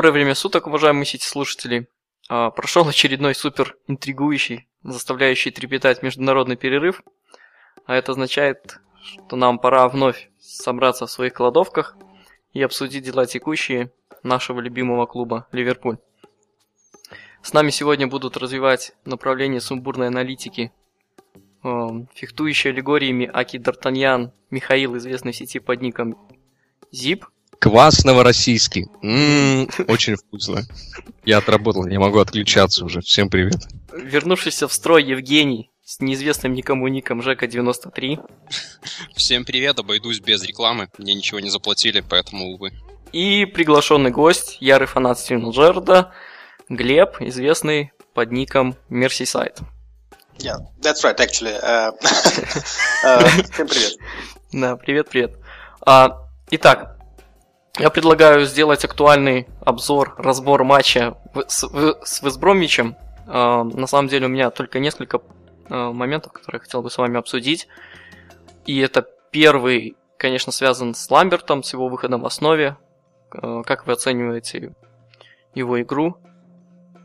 Доброе время суток, уважаемые сети-слушатели. А, прошел очередной супер интригующий, заставляющий трепетать международный перерыв. А это означает, что нам пора вновь собраться в своих кладовках и обсудить дела текущие нашего любимого клуба «Ливерпуль». С нами сегодня будут развивать направление сумбурной аналитики э, фехтующие аллегориями Аки Д'Артаньян Михаил, известный в сети под ником Зип – Квас новороссийский. М-м, очень вкусно. Я отработал, не могу отключаться уже. Всем привет. Вернувшийся в строй Евгений с неизвестным никому ником Жека93. Всем привет, обойдусь без рекламы. Мне ничего не заплатили, поэтому, увы. И приглашенный гость, ярый фанат Стивена Джерда, Глеб, известный под ником Merseyside. Yeah, that's right, actually. Uh, uh, всем привет. Да, привет-привет. А, итак, я предлагаю сделать актуальный обзор, разбор матча с, с Весбромичем. Э, на самом деле у меня только несколько э, моментов, которые я хотел бы с вами обсудить. И это первый, конечно, связан с Ламбертом, с его выходом в основе. Э, как вы оцениваете его игру?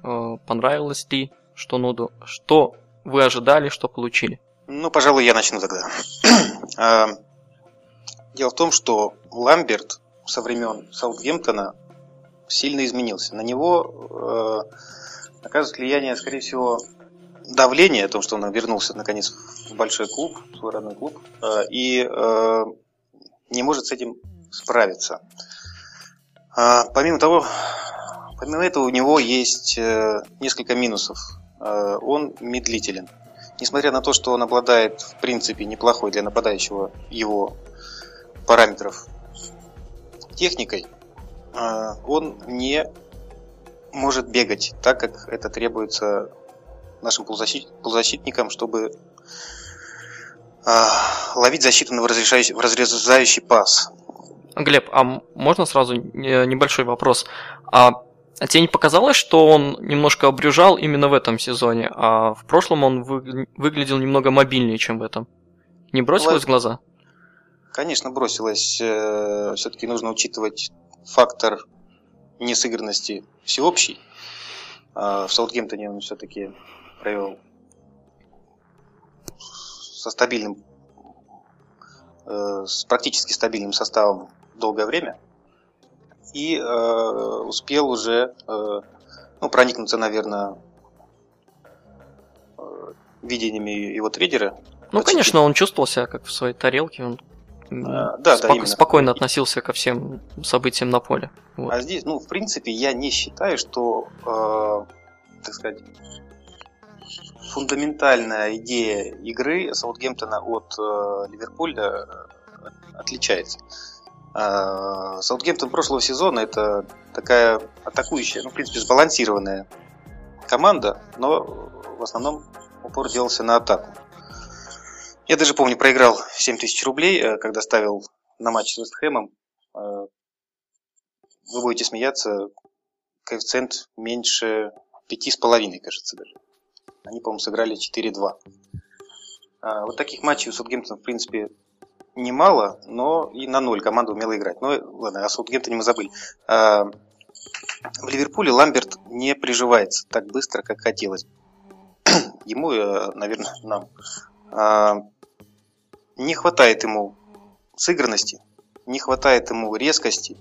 Понравилось ли? Что, ну, что вы ожидали, что получили? Ну, пожалуй, я начну тогда. Дело в том, что Ламберт со времен Саутгемптона сильно изменился. На него э, оказывает влияние, скорее всего, давление, о том, что он вернулся наконец в большой клуб, в свой родной клуб, э, и э, не может с этим справиться. А, помимо того, помимо этого у него есть э, несколько минусов. Э, он медлителен. Несмотря на то, что он обладает, в принципе, неплохой для нападающего его параметров техникой, а, он не может бегать так, как это требуется нашим полузащитникам, чтобы а, ловить защиту в разрешающий, разрезающий пас. Глеб, а можно сразу небольшой вопрос? А а тебе не показалось, что он немножко обрюжал именно в этом сезоне, а в прошлом он вы... выглядел немного мобильнее, чем в этом? Не бросилось в глаза? Конечно, бросилось. Э, Все-таки нужно учитывать фактор несыгранности всеобщий. А в Саутгемптоне он все-таки провел со стабильным, э, с практически стабильным составом долгое время. И э, успел уже ну, проникнуться, наверное, видениями его тренера. Ну, конечно, он чувствовал себя как в своей тарелке, он а, да, спок- да, спокойно относился ко всем событиям на поле. Вот. А здесь, ну, в принципе, я не считаю, что, э, так сказать, фундаментальная идея игры Саутгемптона от э, Ливерпуля отличается. Э, Саутгемптон прошлого сезона это такая атакующая, ну, в принципе, сбалансированная команда, но в основном упор делался на атаку. Я даже помню, проиграл 7 тысяч рублей, э, когда ставил на матч с Вестхэмом. Э, вы будете смеяться, коэффициент меньше 5,5, кажется даже. Они, по-моему, сыграли 4-2. А, вот таких матчей у Саутгемптона, в принципе, немало, но и на ноль команда умела играть. Но ладно, о Саутгемптоне мы забыли. В Ливерпуле Ламберт не приживается так быстро, как хотелось. Ему, э, наверное, нам не хватает ему сыгранности, не хватает ему резкости,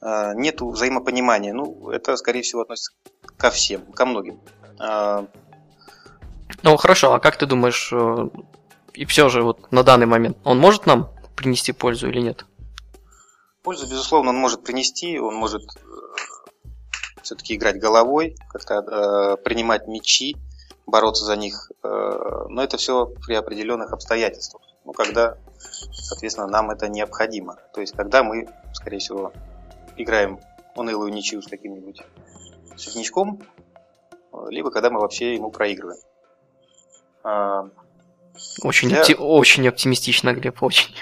а, нету взаимопонимания. Ну, это, скорее всего, относится ко всем, ко многим. А, ну, хорошо, а как ты думаешь, э, и все же вот на данный момент, он может нам принести пользу или нет? Пользу, безусловно, он может принести, он может э, все-таки играть головой, как-то э, принимать мячи, бороться за них. Э, но это все при определенных обстоятельствах ну, когда, соответственно, нам это необходимо. То есть, когда мы, скорее всего, играем унылую ничью с каким-нибудь среднячком, либо когда мы вообще ему проигрываем. А, очень, для... опти... очень оптимистично, Глеб, очень.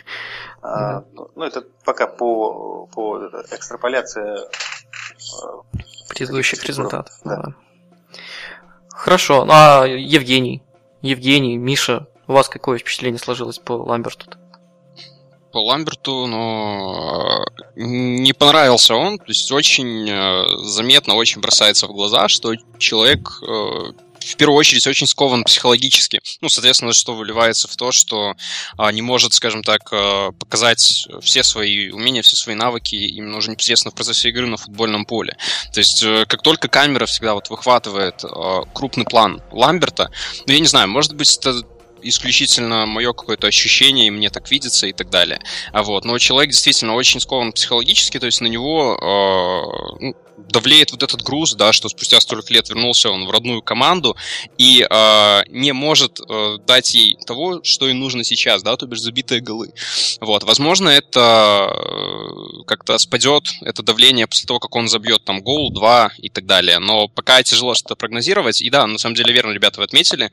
А, ну, ну, это пока по, по экстраполяция э, предыдущих результатов. Да. Да. Хорошо, ну, а Евгений, Евгений, Миша, у вас какое впечатление сложилось по Ламберту? по Ламберту, но э, не понравился он. То есть очень э, заметно, очень бросается в глаза, что человек э, в первую очередь очень скован психологически. Ну, соответственно, что выливается в то, что а, не может, скажем так, показать все свои умения, все свои навыки именно уже непосредственно в процессе игры на футбольном поле. То есть, как только камера всегда вот выхватывает крупный план Ламберта, ну, я не знаю, может быть, это исключительно мое какое-то ощущение, и мне так видится и так далее. А вот, но человек действительно очень скован психологически, то есть на него э, давлеет вот этот груз, да, что спустя столько лет вернулся он в родную команду и э, не может э, дать ей того, что ей нужно сейчас, да, то бишь забитые голы. Вот, возможно, это э, как-то спадет, это давление после того, как он забьет там гол, два и так далее. Но пока тяжело что-то прогнозировать. И да, на самом деле верно, ребята, вы отметили,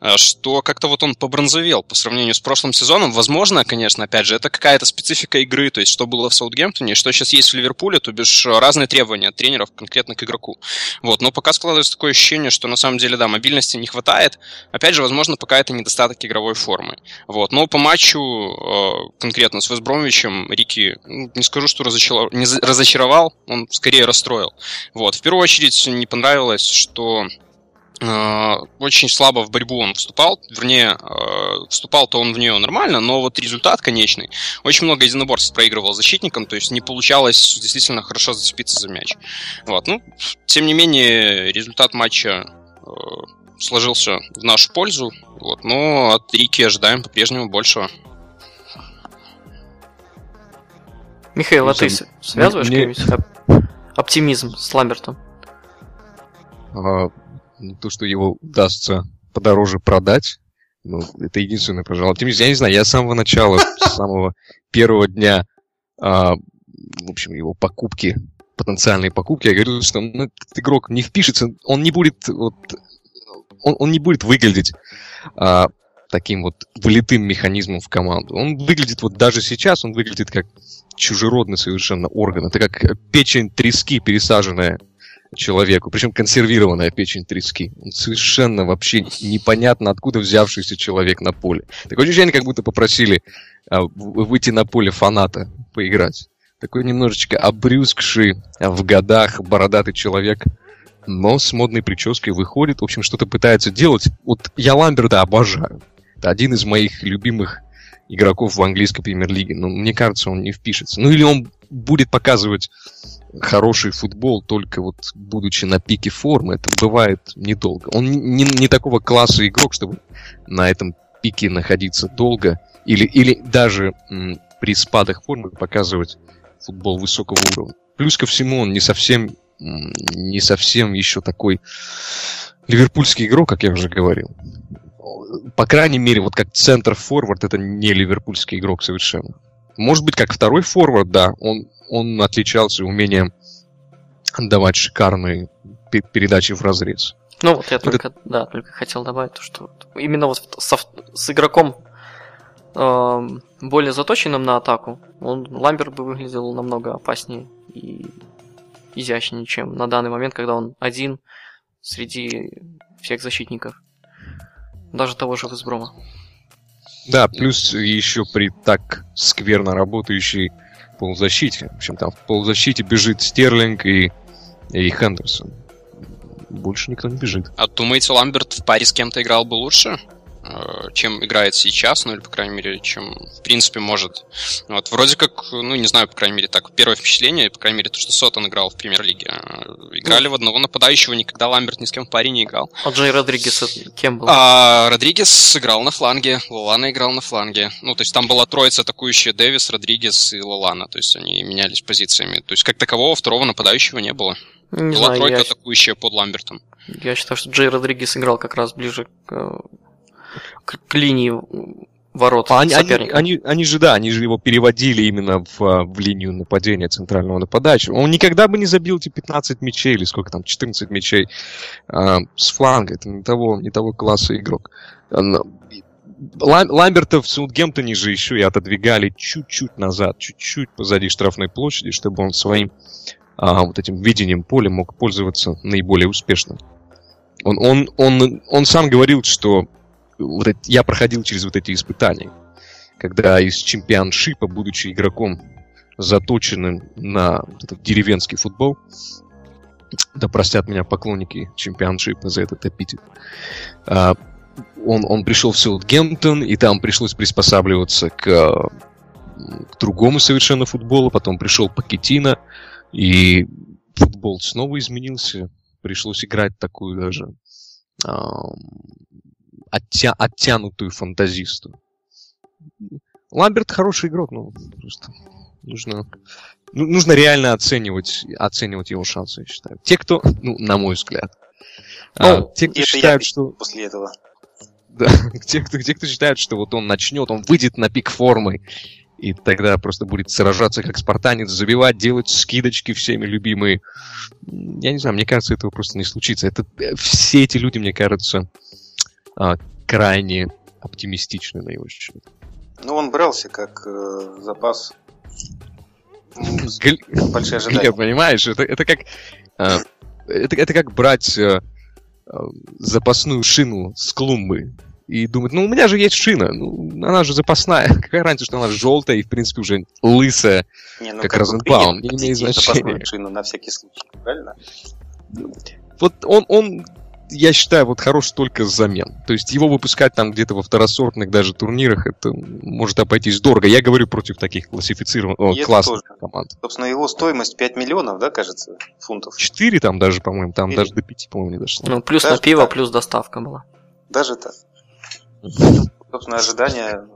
э, что как-то вот он побронзовел по сравнению с прошлым сезоном. Возможно, конечно, опять же, это какая-то специфика игры, то есть что было в Саутгемптоне, что сейчас есть в Ливерпуле, то бишь разные требования от тренеров конкретно к игроку. Вот, но пока складывается такое ощущение, что на самом деле, да, мобильности не хватает. Опять же, возможно, пока это недостаток игровой формы. Вот, но по матчу э, конкретно с Весбромовичем Рики, ну, не скажу, что разочаровал, не разочаровал, он скорее расстроил. Вот, в первую очередь не понравилось, что Э, очень слабо в борьбу он вступал, вернее, э, вступал-то он в нее нормально, но вот результат конечный. Очень много единоборств проигрывал защитникам, то есть не получалось действительно хорошо зацепиться за мяч. Вот, ну, тем не менее, результат матча э, сложился в нашу пользу, вот, но от Рики ожидаем по-прежнему большего. Михаил, а ты связываешь мне... какой-нибудь оптимизм с Ламбертом? То, что его удастся подороже продать, ну, это единственное, пожалуй. Тем не менее, я не знаю, я с самого начала, с самого первого дня, а, в общем, его покупки, потенциальные покупки, я говорю, что ну, этот игрок не впишется, он не будет, вот, он, он не будет выглядеть а, таким вот вылитым механизмом в команду. Он выглядит вот даже сейчас, он выглядит как чужеродный совершенно орган. Это как печень трески, пересаженная человеку, причем консервированная печень трески. Он совершенно вообще непонятно откуда взявшийся человек на поле. Такое ощущение, как будто попросили а, выйти на поле фаната поиграть. Такой немножечко обрюзгший а, в годах бородатый человек, но с модной прической выходит, в общем, что-то пытается делать. Вот я Ламберда обожаю. Это один из моих любимых игроков в английской премьер-лиге. Но мне кажется, он не впишется. Ну или он будет показывать хороший футбол, только вот будучи на пике формы, это бывает недолго. Он не, не такого класса игрок, чтобы на этом пике находиться долго, или, или даже м, при спадах формы показывать футбол высокого уровня. Плюс ко всему, он не совсем, не совсем еще такой ливерпульский игрок, как я уже говорил. По крайней мере, вот как центр-форвард, это не ливерпульский игрок совершенно. Может быть, как второй форвард, да, он он отличался умением отдавать шикарные передачи в разрез. Ну вот я только, Это... да, только хотел добавить, что именно вот со, с игроком э, более заточенным на атаку, он Ламберт бы выглядел намного опаснее и изящнее, чем на данный момент, когда он один среди всех защитников. Даже того же Весброма. Да, плюс еще при так скверно работающей полузащите. В общем, там в полузащите бежит Стерлинг и, и Хендерсон. Больше никто не бежит. А думаете, Ламберт в паре с кем-то играл бы лучше? Э, чем играет сейчас, ну или, по крайней мере, чем, в принципе, может. Вот, вроде как, ну, не знаю, по крайней мере, так, первое впечатление, по крайней мере, то, что Сотон играл в премьер-лиге. Э, играли ну, в одного нападающего, никогда Ламберт ни с кем в паре не играл. А Джей Родригес кем был? А, Родригес играл на фланге, Лолана играл на фланге. Ну, то есть там была троица атакующая Дэвис, Родригес и Лолана, то есть они менялись позициями. То есть как такового второго нападающего не было. Не была знаю, тройка я... атакующая под Ламбертом. Я считаю, что Джей Родригес играл как раз ближе к к, к линии ворот а они, они, они, они же, да, они же его переводили именно в, в линию нападения центрального нападающего. Он никогда бы не забил эти 15 мячей, или сколько там, 14 мячей э, с фланга. Это не того, не того класса игрок. Ламберта в Саутгемптоне же еще и отодвигали чуть-чуть назад, чуть-чуть позади штрафной площади, чтобы он своим а, вот этим видением поля мог пользоваться наиболее успешно. Он, он, он, он сам говорил, что вот это, я проходил через вот эти испытания. когда из чемпионшипа, будучи игроком, заточенным на этот деревенский футбол, да простят меня поклонники чемпионшипа за этот эпитет, а, он, он пришел в Саутгемптон, и там пришлось приспосабливаться к, к другому совершенно футболу, потом пришел Пакетина, и футбол снова изменился, пришлось играть такую даже оття, оттянутую фантазисту. Ламберт хороший игрок, но просто нужно, ну, нужно реально оценивать, оценивать его шансы, я считаю. Те, кто, ну, на мой взгляд, а, ну, а, те, кто считают, что... После этого. Да, те, кто, те, кто считают, что вот он начнет, он выйдет на пик формы, и тогда просто будет сражаться как спартанец, забивать, делать скидочки всеми любимые. Я не знаю, мне кажется, этого просто не случится. Это, э, все эти люди, мне кажется, а, крайне оптимистичны на его счет. Ну, он брался как э, запас. Гл... Большие ожидания. Глеб, понимаешь, это, это как... Э, это, это как брать э, э, запасную шину с клумбы и думать, ну, у меня же есть шина, ну, она же запасная. Какая разница, что она желтая и, в принципе, уже лысая, не, ну, как, как Розенбаум, не имеет значения. шину на всякий случай, правильно? Вот он, он я считаю, вот хорош только замен. То есть его выпускать там где-то во второсортных даже турнирах, это может обойтись дорого. Я говорю против таких классифицированных, классных тоже. команд. Собственно, его стоимость 5 миллионов, да, кажется, фунтов? 4 там даже, по-моему, там 4. даже до 5, по-моему, не дошло. Ну, плюс даже на пиво, так. плюс доставка была. Даже так. Собственно, ожидания,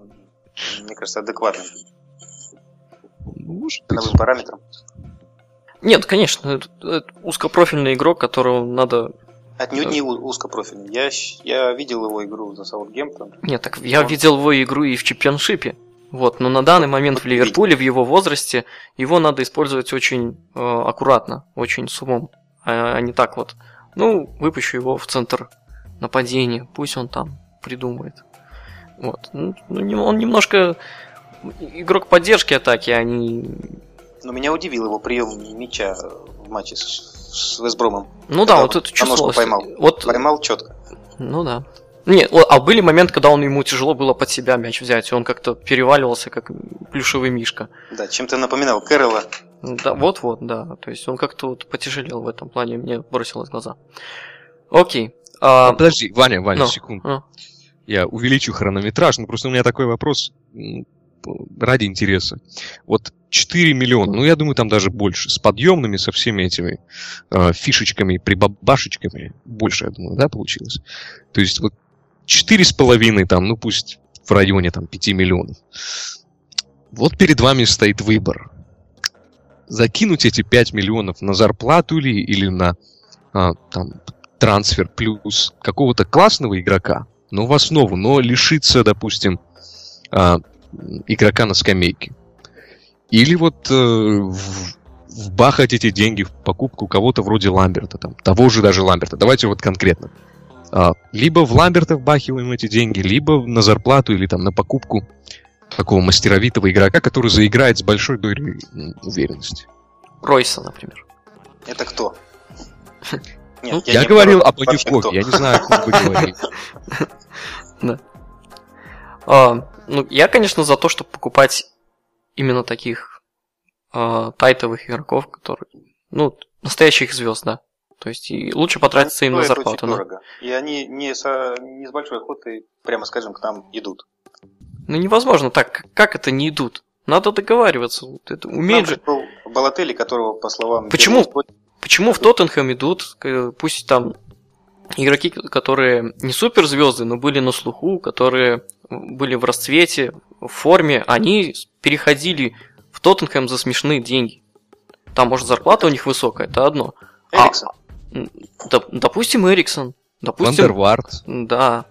мне кажется, адекватные. Может быть. параметрам. Нет, конечно, это, это узкопрофильный игрок, которого надо Отнюдь не узкопрофильный. Я, я видел его игру за Саутгемптон. Нет, так я Он... видел его игру и в чемпионшипе. Вот, но на данный момент в Ливерпуле, в его возрасте, его надо использовать очень э, аккуратно, очень с умом, а, а не так вот. Ну, выпущу его в центр нападения, пусть он там придумает. Вот. Ну, ну он немножко игрок поддержки атаки, а не... Но меня удивил его прием мяча в матче с с Весбромом. Ну да, вот это чувствовалось. поймал. Вот... Поймал четко. Ну да. Не, а были моменты, когда он ему тяжело было под себя мяч взять, и он как-то переваливался, как плюшевый мишка. Да, чем-то напоминал Кэрролла. Да, вот-вот, да. То есть он как-то вот потяжелел в этом плане, мне бросилось в глаза. Окей. А... Подожди, Ваня, Ваня, ну, секунду. Ну. Я увеличу хронометраж, но просто у меня такой вопрос ради интереса. Вот 4 миллиона, ну я думаю, там даже больше, с подъемными, со всеми этими э, фишечками, прибабашечками, больше, я думаю, да, получилось. То есть вот четыре с половиной там, ну пусть в районе там 5 миллионов. Вот перед вами стоит выбор. Закинуть эти 5 миллионов на зарплату ли или на а, там, трансфер плюс какого-то классного игрока, но в основу, но лишиться, допустим, а, игрока на скамейке. Или вот э, вбахать эти деньги в покупку кого-то вроде Ламберта, там, того же даже Ламберта. Давайте вот конкретно. А, либо в Ламберта вбахиваем эти деньги, либо на зарплату или там на покупку такого мастеровитого игрока, который заиграет с большой долей уверенности. Ройса, например. Это кто? Нет, ну, я, я говорил об Адюкове, я не знаю, о ком вы говорите. Да. А, ну, я, конечно, за то, чтобы покупать именно таких э, тайтовых игроков, которые, ну, настоящих звезд, да. То есть и лучше потратиться им на зарплату. Да. Дорого. И они не, со, не с большой охотой, прямо скажем, к нам идут. Ну невозможно так. Как это не идут? Надо договариваться. Это умеет же. Балатели, которого, по словам... Почему? Почему в Тоттенхэм идут, пусть там игроки, которые не суперзвезды, но были на слуху, которые были в расцвете, в форме, они переходили в Тоттенхэм за смешные деньги. Там, может, зарплата у них высокая, это одно. А, Эриксон. А, допустим, Эриксон. Допустим, Вандервард. Да.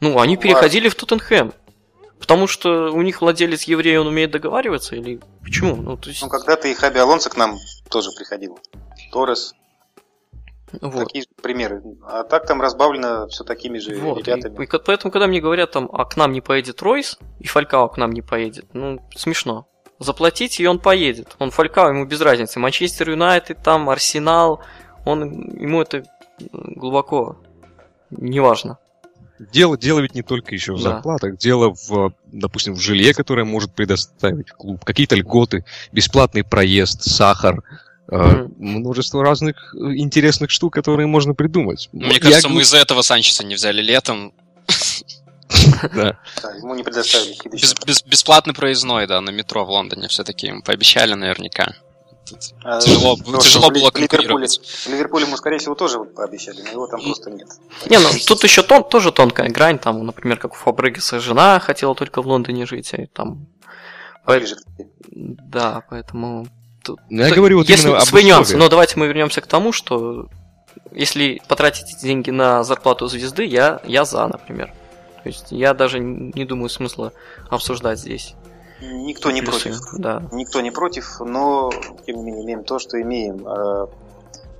Ну, они переходили в Тоттенхэм. Потому что у них владелец еврей, он умеет договариваться или почему? Ну, то есть... ну когда-то и Хаби Алонсо к нам тоже приходил. Торрес. Вот. Такие же примеры. А так там разбавлено все такими же вот. ребятами. И, и, поэтому, когда мне говорят, там, а к нам не поедет Ройс, и Фалькао к нам не поедет, ну, смешно. Заплатите, и он поедет. Он Фалькао, ему без разницы. Манчестер Юнайтед, там, Арсенал, он, ему это глубоко не важно. Дело, дело ведь не только еще в Да. зарплатах, дело в, допустим, в жилье, которое может предоставить клуб, какие-то льготы, бесплатный проезд, сахар, Мгм. множество разных э, интересных штук, которые можно придумать. Мне Я кажется, мы из-за этого Санчеса не взяли летом. да. Ему не предоставили бесплатный проездной, да, на метро в Лондоне все-таки им пообещали наверняка. А, Тяжело, потому тяжело было Ливерпуле, конкурировать. в Ливерпуле ему, скорее всего, тоже пообещали, но его там просто нет. Не, ну тут еще тон, тоже тонкая грань, там, например, как у Фабрегаса жена хотела только в Лондоне жить, и там... Поэт-. Да, поэтому... Ну, Я тут говорю вот есть именно об условиях. но давайте мы вернемся к тому, что если потратить эти деньги на зарплату звезды, я, я за, например. То есть я даже не думаю смысла обсуждать здесь. Никто не плюсы. против. Да. Никто не против, но, тем не менее, имеем то, что имеем. Э,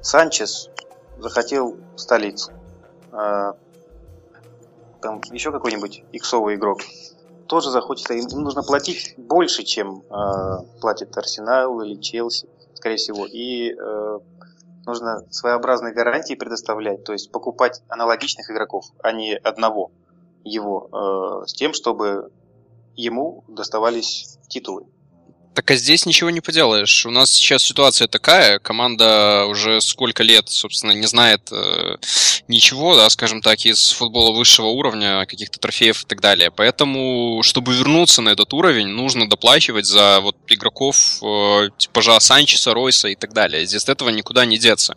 Санчес захотел столицу. Э, Там еще какой-нибудь иксовый игрок тоже захочет, а им им нужно платить больше, чем э, платит Арсенал или Челси, скорее всего. И э, нужно своеобразные гарантии предоставлять, то есть покупать аналогичных игроков, а не одного его, э, с тем, чтобы ему доставались титулы. Так а здесь ничего не поделаешь. У нас сейчас ситуация такая, команда уже сколько лет, собственно, не знает э, ничего, да, скажем так, из футбола высшего уровня, каких-то трофеев и так далее. Поэтому, чтобы вернуться на этот уровень, нужно доплачивать за вот игроков э, типажа Санчеса, Ройса и так далее. Здесь от этого никуда не деться.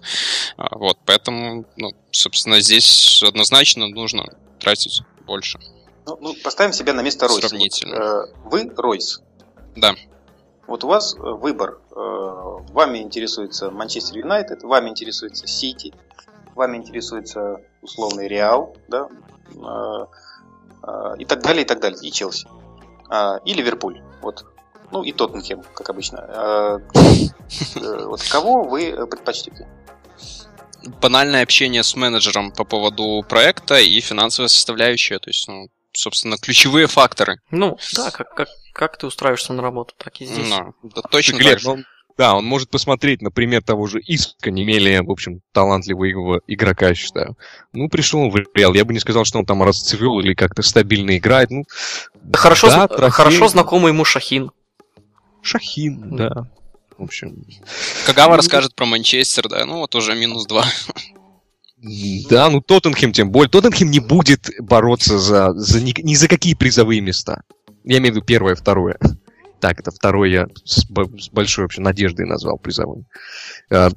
А, вот, поэтому, ну, собственно, здесь однозначно нужно тратить больше. Ну, ну, поставим себя на место Ройса. Сравнительно. Вот, э, вы Ройс. Да. Вот у вас э, выбор. Э, Вами интересуется Манчестер Юнайтед, вами интересуется Сити, вами интересуется условный Реал, да, э, и так далее, и так далее, и Челси. А, И Ливерпуль. Вот. Ну и Тоттенхем, как обычно. Э, Вот кого вы предпочтете? банальное общение с менеджером по поводу проекта и финансовая составляющая, то есть, ну, собственно, ключевые факторы. Ну, да, как, как, как ты устраиваешься на работу, так и здесь. Ну, да, точно Глеб, так же. он- да, он может посмотреть, например, того же Иска, не менее, в общем, талантливого игрока, я считаю. Ну, пришел он в Реал. Я бы не сказал, что он там расцвел или как-то стабильно играет. Ну, Хорошо, да, трофей. хорошо знакомый ему Шахин. Шахин, да. В общем, Кагава ну, расскажет про Манчестер, да, ну вот уже минус два. да, ну Тоттенхэм тем более. Тоттенхэм не будет бороться за, за ни, ни за какие призовые места. Я имею в виду первое, второе. Так, это второе я с, с большой вообще надеждой назвал призовым. А,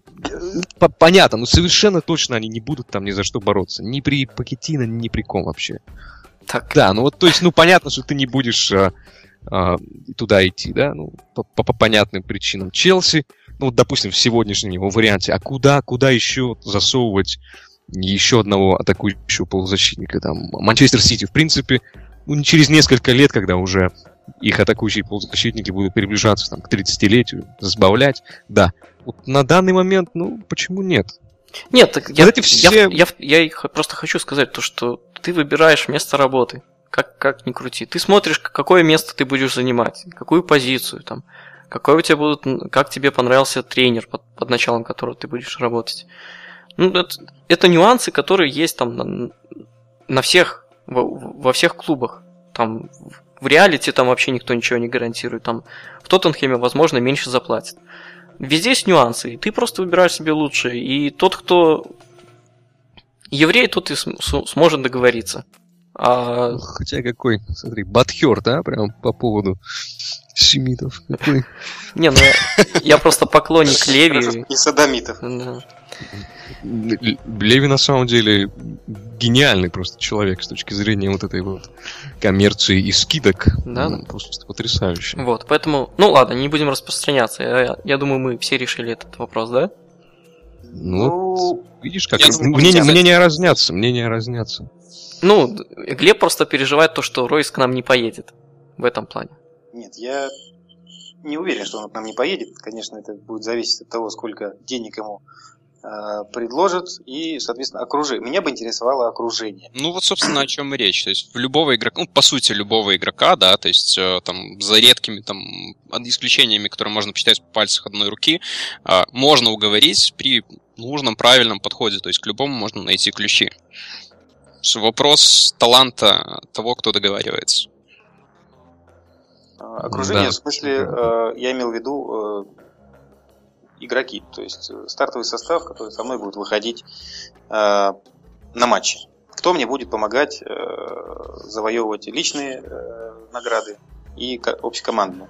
по- понятно, но совершенно точно они не будут там ни за что бороться. Ни при Пакетино, ни при ком вообще. Так, Да, ну вот, то есть, ну понятно, что ты не будешь а, а, туда идти, да, ну, по, по- по понятным причинам. Челси, ну вот, допустим, в сегодняшнем его варианте, а куда, куда еще засовывать еще одного атакующего полузащитника? Там, Манчестер Сити, в принципе, через несколько лет, когда уже их атакующие полузащитники будут приближаться там, к 30-летию, сбавлять, да. Вот на данный момент, ну, почему нет? Нет, так я, эти все- я, я, я х- просто хочу сказать то, что ты выбираешь место работы. Как, как ни крути. Ты смотришь, какое место ты будешь занимать, какую позицию там, какой у тебя будут, как тебе понравился тренер, под, под началом которого ты будешь работать. Ну, это, это нюансы, которые есть там на, на всех, во, во всех клубах. Там в реалити там вообще никто ничего не гарантирует. Там в Тоттенхеме, возможно, меньше заплатит. Везде есть нюансы, и ты просто выбираешь себе лучшее. И тот, кто еврей, тот и сможет договориться. А, Хотя какой, смотри, Батхер, да, прям по поводу семитов. Не, ну я, я просто поклонник Леви. И садомитов. Да. Леви на самом деле гениальный просто человек с точки зрения вот этой вот коммерции и скидок. Да, Он да. Просто потрясающий. Вот, поэтому, ну ладно, не будем распространяться. Я, я думаю, мы все решили этот вопрос, да? Ну, вот, видишь, как думаю, мнения, нельзя мнения разнятся, мнения разнятся. Ну, Глеб просто переживает то, что Ройс к нам не поедет в этом плане. Нет, я не уверен, что он к нам не поедет. Конечно, это будет зависеть от того, сколько денег ему э, предложат и, соответственно, окружение. Меня бы интересовало окружение. Ну вот, собственно, о чем и речь. То есть в любого игрока, ну, по сути, любого игрока, да, то есть э, там за редкими там исключениями, которые можно посчитать по пальцах одной руки, э, можно уговорить при нужном, правильном подходе. То есть к любому можно найти ключи. Вопрос таланта того, кто договаривается. Окружение, да. в смысле, э, я имел в виду э, игроки, то есть э, стартовый состав, который со мной будет выходить на матче. Кто мне будет помогать завоевывать личные награды и общекомандные.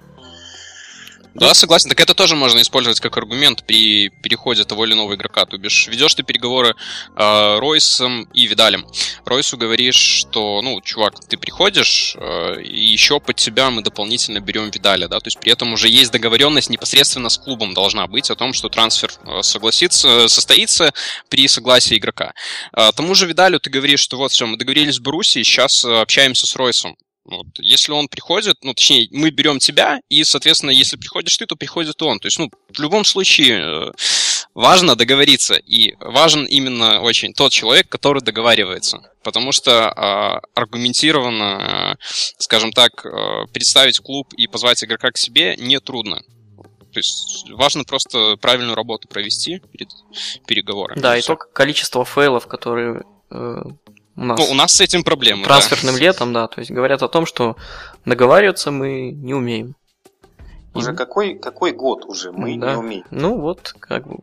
Да, согласен. Так это тоже можно использовать как аргумент при переходе того или иного игрока. То бишь, ведешь ты переговоры э, Ройсом и Видалем. Ройсу говоришь, что, ну, чувак, ты приходишь, э, и еще под тебя мы дополнительно берем Видаля, да, то есть при этом уже есть договоренность непосредственно с клубом должна быть о том, что трансфер э, согласится, состоится при согласии игрока. Э, тому же Видалю ты говоришь, что вот все, мы договорились с Боруссией, сейчас общаемся с Ройсом. Вот. Если он приходит, ну, точнее, мы берем тебя, и, соответственно, если приходишь ты, то приходит он. То есть, ну, в любом случае, э, важно договориться. И важен именно очень тот человек, который договаривается. Потому что э, аргументированно, э, скажем так, э, представить клуб и позвать игрока к себе нетрудно. То есть важно просто правильную работу провести перед переговорами. Да, и, и только количество фейлов, которые э, у нас, ну, у нас с этим проблемы. Трансферным да. летом, да. То есть говорят о том, что договариваться мы не умеем. Уже и... какой, какой год уже мы да. не умеем? Ну вот, как бы.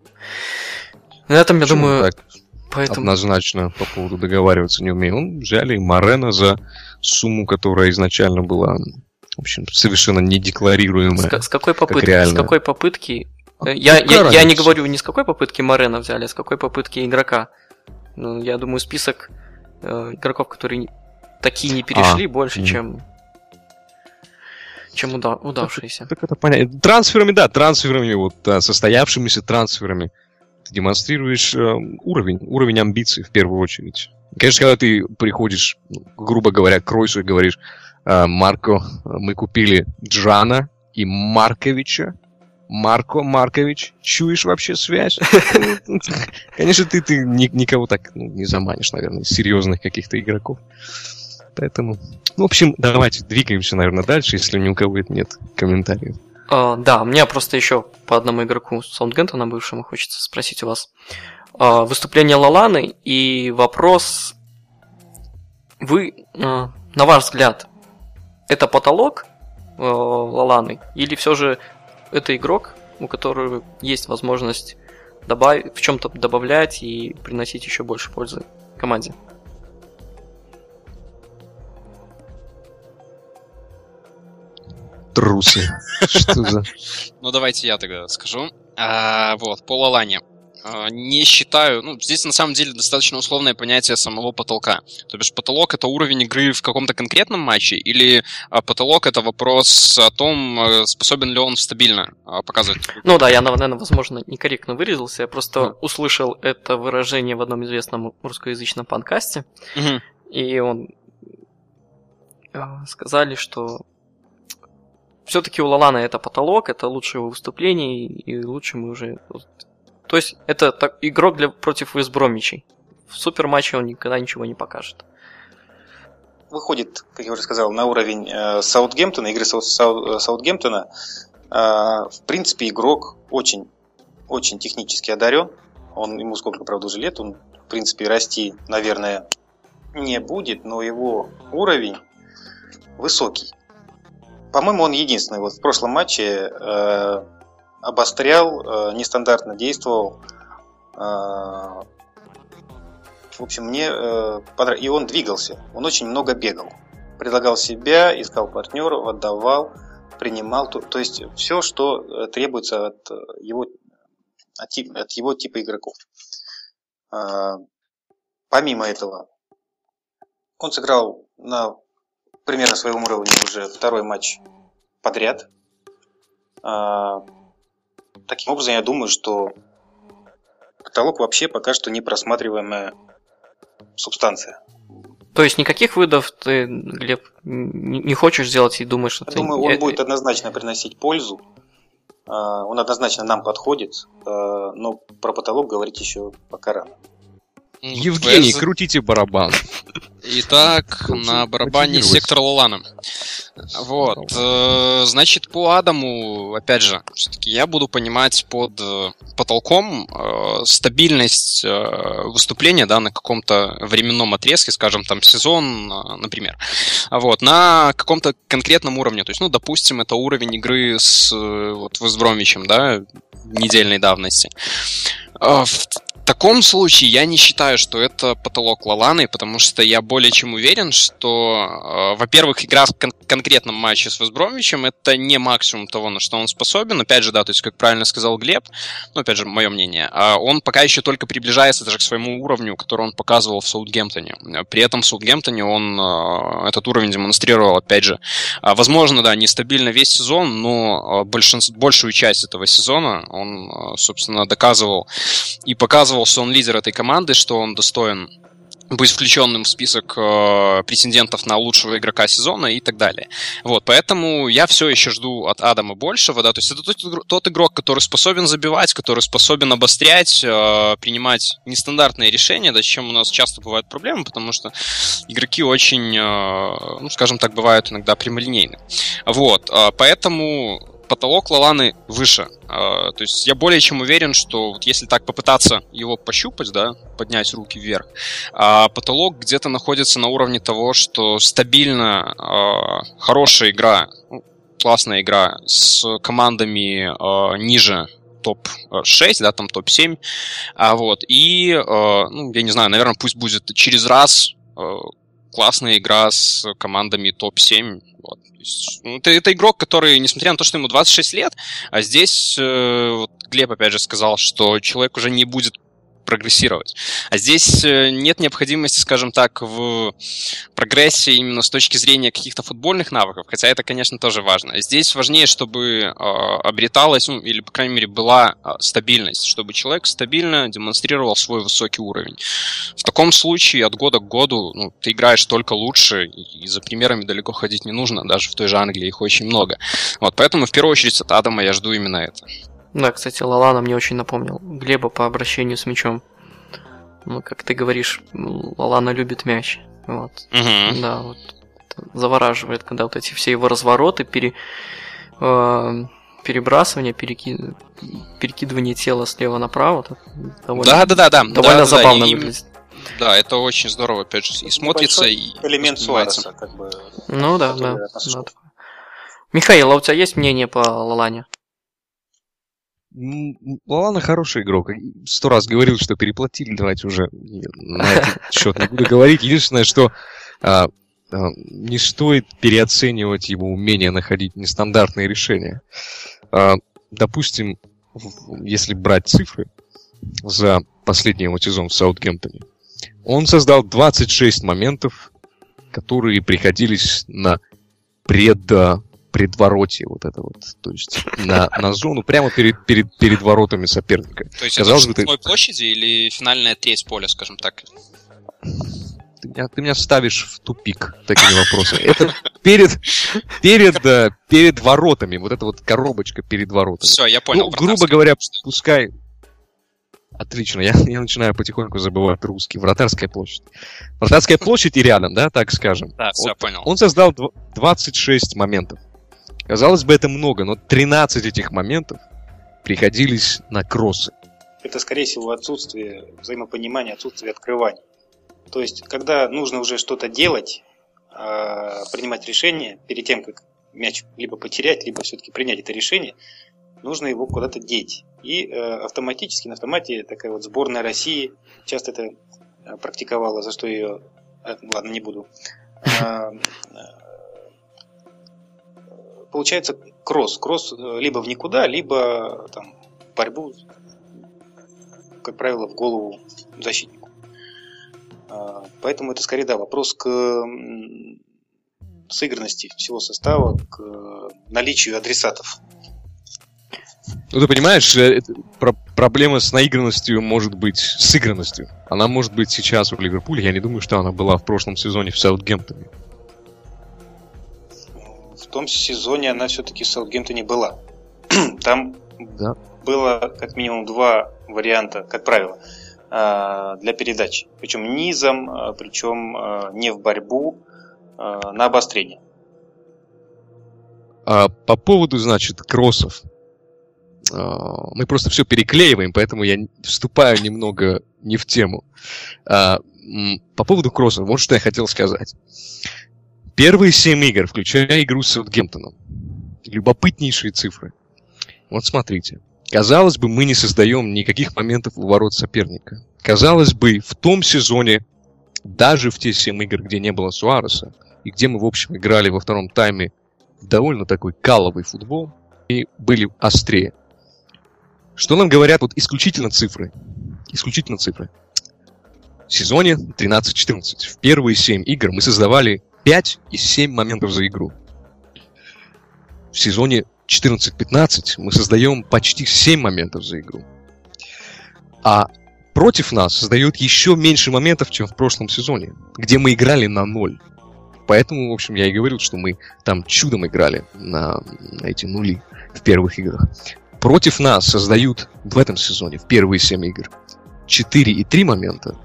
На этом, я Почему думаю, так? Поэтому... Однозначно по поводу договариваться не умеем. Он взяли Марена за сумму, которая изначально была, в общем, совершенно недекларируемая. С, с какой попытки? Как с какой попытки? А, я, я, я не говорю не с какой попытки Марена взяли, а с какой попытки игрока. Ну, я думаю, список э, игроков, которые такие не перешли, а, больше, чем чем уда- удавшиеся. Так, так это понятно. Трансферами, да, трансферами, вот да, состоявшимися трансферами ты демонстрируешь э, уровень, уровень амбиций в первую очередь. Конечно, когда ты приходишь, ну, грубо говоря, к Ройсу и говоришь, э, Марко, мы купили Джана и Марковича, Марко Маркович, чуешь вообще связь? Конечно, ты, ты никого так ну, не заманишь, наверное, серьезных каких-то игроков. Поэтому, ну, в общем, давайте двигаемся, наверное, дальше, если ни у кого нет комментариев. Uh, да, мне просто еще по одному игроку Саундгентона бывшему хочется спросить у вас. Uh, выступление Лаланы и вопрос. Вы, uh, на ваш взгляд, это потолок Лаланы или все же это игрок, у которого есть возможность добавить, в чем-то добавлять и приносить еще больше пользы команде. Трусы. Что за... Ну, давайте я тогда скажу. А, вот, по Лалане. А, не считаю, ну, здесь на самом деле достаточно условное понятие самого потолка. То бишь потолок это уровень игры в каком-то конкретном матче, или а, потолок это вопрос о том, а, способен ли он стабильно показывать. Ну да, я, наверное, возможно, некорректно выразился, я просто mm. услышал это выражение в одном известном русскоязычном подкасте, mm-hmm. и он сказали, что все-таки у Лалана это потолок, это лучшее выступление, и лучше мы уже то есть это так, игрок для, против Вестбромичей. В суперматче он никогда ничего не покажет. Выходит, как я уже сказал, на уровень э, Саутгемптона, игры Сау, Сау, Саутгемптона. Э, в принципе, игрок очень, очень технически одарен. Он, ему сколько, правда, уже лет, он, в принципе, расти, наверное, не будет, но его уровень высокий. По-моему, он единственный. Вот в прошлом матче э, обострял, э, нестандартно действовал. Э, в общем, мне э, понравилось. И он двигался. Он очень много бегал. Предлагал себя, искал партнеров, отдавал, принимал. То, есть все, что требуется от его, от его типа игроков. Помимо этого, он сыграл на примерно своем уровне уже второй матч подряд. Таким образом, я думаю, что потолок вообще пока что не просматриваемая субстанция. То есть никаких выдов ты, Глеб, не хочешь сделать и думаешь, что я ты... Думаю, он будет однозначно приносить пользу. А, он однозначно нам подходит, а, но про потолок говорить еще пока рано. Евгений, крутите барабан. Итак, на барабане сектор Лолана. Вот. Э, значит, по Адаму, опять же, все-таки я буду понимать под э, потолком э, стабильность выступления, да, на каком-то временном отрезке, скажем, там, сезон, например. Вот, на каком-то конкретном уровне. То есть, ну, допустим, это уровень игры с вот, Вестбромичем, да, недельной давности. В таком случае я не считаю, что это потолок Лаланы, потому что я более чем уверен, что, э, во-первых, игра в кон- конкретном матче с Весбромвичем это не максимум того, на что он способен. Опять же, да, то есть, как правильно сказал Глеб, ну, опять же, мое мнение, э, он пока еще только приближается даже к своему уровню, который он показывал в Саутгемптоне. При этом в Саутгемптоне он э, этот уровень демонстрировал, опять же, э, возможно, да, нестабильно весь сезон, но э, большинство, большую часть этого сезона он, э, собственно, доказывал и показывал что он лидер этой команды, что он достоин быть включенным в список э, претендентов на лучшего игрока сезона и так далее. Вот, поэтому я все еще жду от Адама большего, да, то есть это тот, тот игрок, который способен забивать, который способен обострять, э, принимать нестандартные решения, да, с чем у нас часто бывают проблемы, потому что игроки очень, э, ну, скажем так, бывают иногда прямолинейны. Вот, э, поэтому потолок Лаланы выше. А, то есть я более чем уверен, что вот если так попытаться его пощупать, да, поднять руки вверх, а потолок где-то находится на уровне того, что стабильно а, хорошая игра, ну, классная игра с командами ниже топ-6, да, там топ-7, а вот, и, ну, я не знаю, наверное, пусть будет через раз классная игра с командами топ-7. Вот. Ну, это, это игрок, который, несмотря на то, что ему 26 лет, а здесь э, вот Глеб опять же сказал, что человек уже не будет прогрессировать. А здесь э, нет необходимости, скажем так, в прогрессе именно с точки зрения каких-то футбольных навыков, хотя это, конечно, тоже важно. Здесь важнее, чтобы э, обреталась, ну, или, по крайней мере, была э, стабильность, чтобы человек стабильно демонстрировал свой высокий уровень. В таком случае от года к году ну, ты играешь только лучше, и за примерами далеко ходить не нужно, даже в той же Англии их очень много. Вот, поэтому в первую очередь от Адама я жду именно это. Да, кстати, Лалана мне очень напомнил Глеба по обращению с мячом. Ну, как ты говоришь, Лалана любит мяч. Вот. Угу. Да, вот. Завораживает, когда вот эти все его развороты, пере, э, перебрасывание, переки... перекидывание тела слева направо. Довольно, да, да, да, да. Довольно да, забавно да, выглядит. Да, это очень здорово, опять же, и смотрится, и элемент Суареса, как бы. Ну да, да. да. Михаил, а у тебя есть мнение по Лалане? Лалана хороший игрок. Сто раз говорил, что переплатили, давайте уже на этот счет не буду говорить. Единственное, что а, а, не стоит переоценивать его умение находить нестандартные решения. А, допустим, если брать цифры за последний его сезон в Саутгемптоне, он создал 26 моментов, которые приходились на пред предвороте вот это вот, то есть на, на зону прямо перед, перед, перед воротами соперника. То есть Казалось это бы, ты... площади или финальная треть поля, скажем так? Ты меня, ты меня ставишь в тупик такими вопросами. Это перед, перед, э, перед воротами, вот эта вот коробочка перед воротами. Все, я понял. Ну, грубо говоря, пускай Отлично, я, я начинаю потихоньку забывать русский. Вратарская площадь. Вратарская площадь и рядом, да, так скажем. Да, все, понял. Он создал 26 моментов. Казалось бы, это много, но 13 этих моментов приходились на кроссы. Это, скорее всего, отсутствие взаимопонимания, отсутствие открывания. То есть, когда нужно уже что-то делать, а, принимать решение перед тем, как мяч либо потерять, либо все-таки принять это решение, нужно его куда-то деть. И э, автоматически, на автомате такая вот сборная России часто это э, практиковала, за что ее, э, ладно, не буду, а, получается кросс. Кросс э, либо в никуда, либо там борьбу, как правило, в голову защитнику. А, поэтому это скорее, да, вопрос к сыгранности всего состава, к наличию адресатов. Ну, ты понимаешь, э, про проблема с наигранностью может быть сыгранностью. Она может быть сейчас в Ливерпуле. Я не думаю, что она была в прошлом сезоне в Саутгемптоне том сезоне она все-таки в Саутгемптоне была. Там да. было как минимум два варианта, как правило. для передачи. Причем низом, причем не в борьбу, на обострение. А по поводу, значит, кроссов. А, мы просто все переклеиваем, поэтому я вступаю немного не в тему. А, по поводу кроссов, вот что я хотел сказать. Первые семь игр, включая игру с Саутгемптоном. Любопытнейшие цифры. Вот смотрите. Казалось бы, мы не создаем никаких моментов у ворот соперника. Казалось бы, в том сезоне, даже в те семь игр, где не было Суареса, и где мы, в общем, играли во втором тайме довольно такой каловый футбол, и были острее. Что нам говорят вот исключительно цифры? Исключительно цифры. В сезоне 13-14 в первые 7 игр мы создавали 5 из 7 моментов за игру. В сезоне 14-15 мы создаем почти 7 моментов за игру. А против нас создают еще меньше моментов, чем в прошлом сезоне, где мы играли на ноль. Поэтому, в общем, я и говорил, что мы там чудом играли на, на эти нули в первых играх. Против нас создают в этом сезоне, в первые 7 игр, 4 и 3 момента,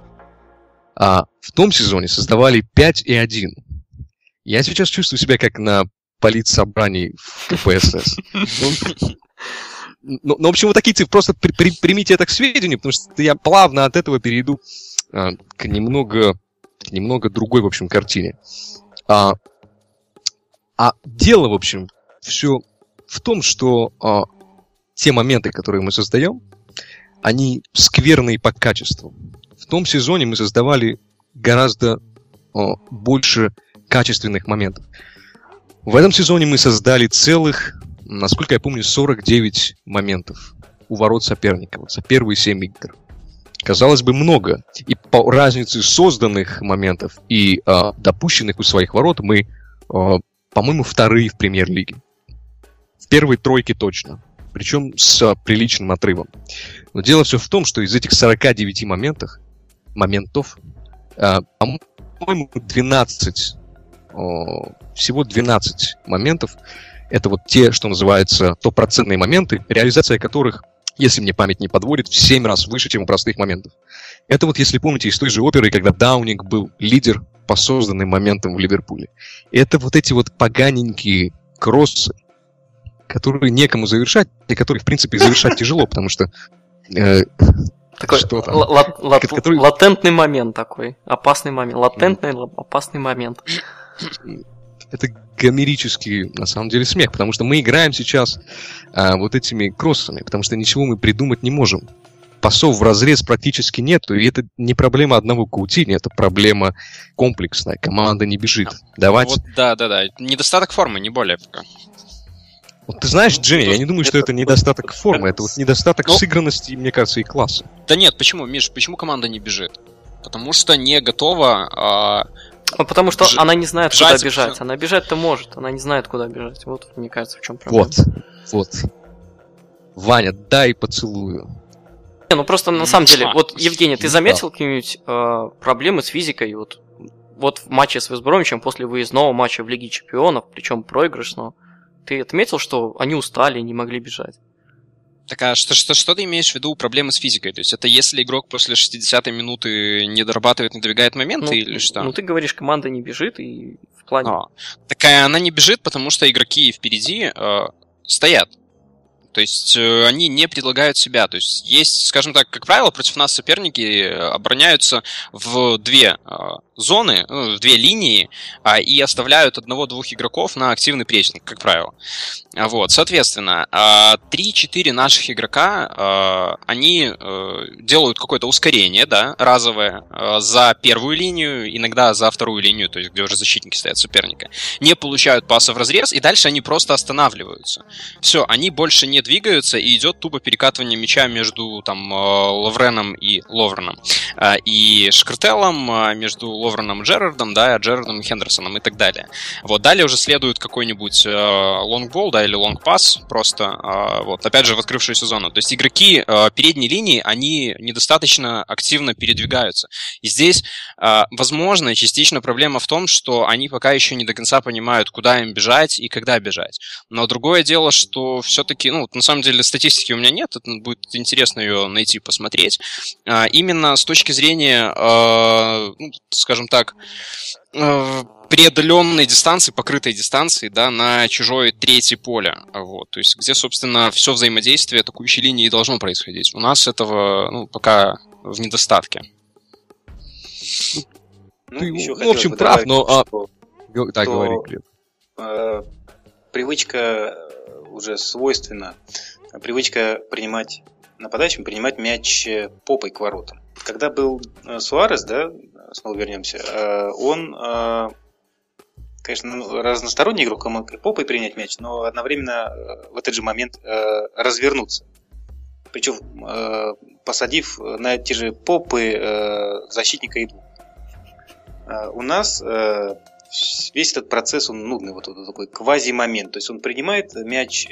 а в том сезоне создавали 5 и 1. Я сейчас чувствую себя как на политсобрании в КПСС. Ну, ну, ну, в общем, вот такие цифры. Просто при, при, примите это к сведению, потому что я плавно от этого перейду а, к немного, к немного другой, в общем, картине. А, а дело, в общем, все в том, что а, те моменты, которые мы создаем, они скверные по качеству. В том сезоне мы создавали гораздо а, больше качественных моментов. В этом сезоне мы создали целых, насколько я помню, 49 моментов у ворот соперника вот, за первые 7 игр. Казалось бы, много. И по разнице созданных моментов и э, допущенных у своих ворот мы, э, по-моему, вторые в премьер-лиге. В первой тройке точно. Причем с приличным отрывом. Но дело все в том, что из этих 49 моментов, моментов, э, по-моему, 12, э, всего 12 моментов, это вот те, что называются стопроцентные моменты, реализация которых если мне память не подводит, в 7 раз выше, чем у простых моментов. Это вот, если помните, из той же оперы, когда Даунинг был лидер по созданным моментам в Ливерпуле. Это вот эти вот поганенькие кроссы, которые некому завершать, и которые, в принципе, завершать тяжело, потому что... Э, такой что там? Ла- ла- который... латентный момент такой, опасный момент, латентный опасный момент это гомерический, на самом деле, смех, потому что мы играем сейчас а, вот этими кроссами, потому что ничего мы придумать не можем. Пасов в разрез практически нету, и это не проблема одного Каутини, это проблема комплексная. Команда не бежит. Давать... Вот, да, да, да. Недостаток формы, не более пока. Вот ты знаешь, Джимми, я не думаю, что это недостаток формы, это вот недостаток ну, сыгранности, мне кажется, и класса. Да нет, почему, Миш, почему команда не бежит? Потому что не готова а, ну, потому что Бж... она не знает, бежать, куда бежать. Все. Она бежать-то может, она не знает, куда бежать. Вот, мне кажется, в чем проблема. Вот, вот. Ваня, дай поцелую. Не, ну просто на самом деле, вот, Евгений, ты заметил какие-нибудь э, проблемы с физикой? Вот, вот в матче с Весбромичем после выездного матча в Лиге Чемпионов, причем проигрышного, ты отметил, что они устали и не могли бежать? Так а что, что, что ты имеешь в виду проблемы с физикой? То есть это если игрок после 60-й минуты не дорабатывает, не добегает моменты ну, или что? Ну ты говоришь, команда не бежит и в плане... А, такая она не бежит, потому что игроки впереди э, стоят. То есть э, они не предлагают себя. То есть есть, скажем так, как правило, против нас соперники э, обороняются в две э, зоны, в две линии а, и оставляют одного-двух игроков на активный прессинг, как правило. Вот, соответственно, 3-4 наших игрока, они делают какое-то ускорение, да, разовое, за первую линию, иногда за вторую линию, то есть где уже защитники стоят соперника, не получают паса в разрез, и дальше они просто останавливаются. Все, они больше не двигаются, и идет тупо перекатывание мяча между там э, Лавреном и Ловреном. Э, и Шкартеллом э, между Ловреном и Джерардом, да, Джерардом и Хендерсоном и так далее. Вот, далее уже следует какой-нибудь лонгбол, да, или лонгпасс просто, вот, опять же, в открывшуюся зону. То есть игроки передней линии, они недостаточно активно передвигаются. И здесь, возможно, частично проблема в том, что они пока еще не до конца понимают, куда им бежать и когда бежать. Но другое дело, что все-таки, ну, на самом деле статистики у меня нет, это будет интересно ее найти, посмотреть. А, именно с точки зрения, а, ну, скажем так, а, преодоленной дистанции, покрытой дистанции, да, на чужое третье поле. Вот, то есть, где, собственно, все взаимодействие атакующей линии должно происходить. У нас этого ну, пока в недостатке. Ну, Ты, еще ну, в общем, прав, но... А, что, так, говори, Глеб. Э, привычка э, уже свойственна. Привычка принимать нападающим, принимать мяч э, попой к воротам. Когда был э, Суарес, да, снова вернемся, э, он э, конечно, ну, разносторонний игрок, он мог и попой принять мяч, но одновременно э, в этот же момент э, развернуться. Причем э, посадив на те же попы защитника и. У нас весь этот процесс, он нудный, вот, такой квази-момент. То есть он принимает мяч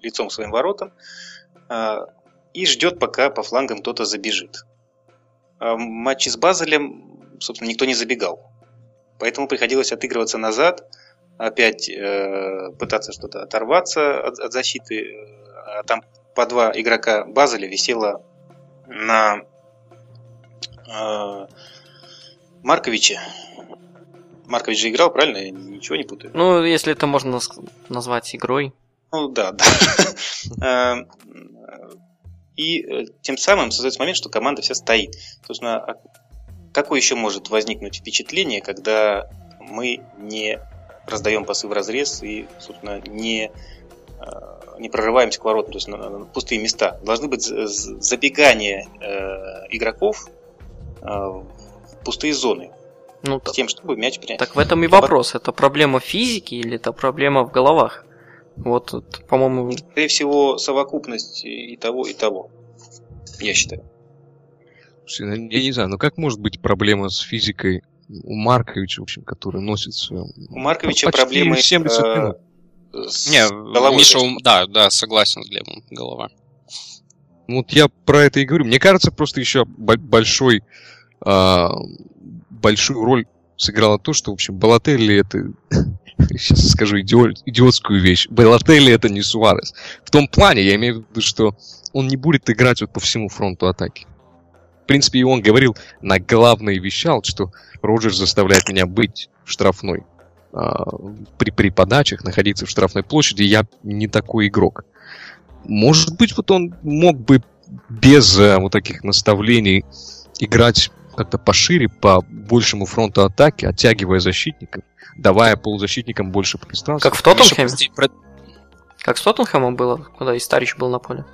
лицом своим воротам и ждет, пока по флангам кто-то забежит. А в матче с Базелем, собственно, никто не забегал. Поэтому приходилось отыгрываться назад, опять э, пытаться что-то оторваться от, от защиты. А там по два игрока Базеля висело на э, Марковиче. Маркович же играл, правильно? Я ничего не путаю. Ну, если это можно назвать игрой. Ну да, да. Э, и э, тем самым создается момент, что команда вся стоит. Собственно, Какое еще может возникнуть впечатление, когда мы не раздаем пасы в разрез и, собственно, не, э, не прорываемся к воротам, то есть на пустые места. Должны быть забегания э, игроков э, в пустые зоны. Ну, с тем, чтобы мяч принять. Так в этом и вопрос. Это проблема физики или это проблема в головах? Вот, по-моему... Скорее всего, совокупность и того, и того. Я считаю. Я не знаю, но как может быть проблема с физикой у Марковича, в общем, который носится... У Марковича проблемы... 70 э, минут. С Не, головой, Миша, да, да, согласен с Глебом, голова. Вот я про это и говорю. Мне кажется, просто еще большой, э, большую роль сыграло то, что, в общем, Балателли это... Сейчас скажу идиот, идиотскую вещь. Балателли это не Суарес. В том плане, я имею в виду, что он не будет играть вот по всему фронту атаки. В принципе, и он говорил на главное вещал, что Роджер заставляет меня быть в штрафной. А, при, при подачах находиться в штрафной площади, я не такой игрок. Может быть, вот он мог бы без а, вот таких наставлений играть как-то пошире, по большему фронту атаки, оттягивая защитников, давая полузащитникам больше пространства. Как в Тоттенхэме? Как с Тоттенхэмом было, когда Истарич был на поле?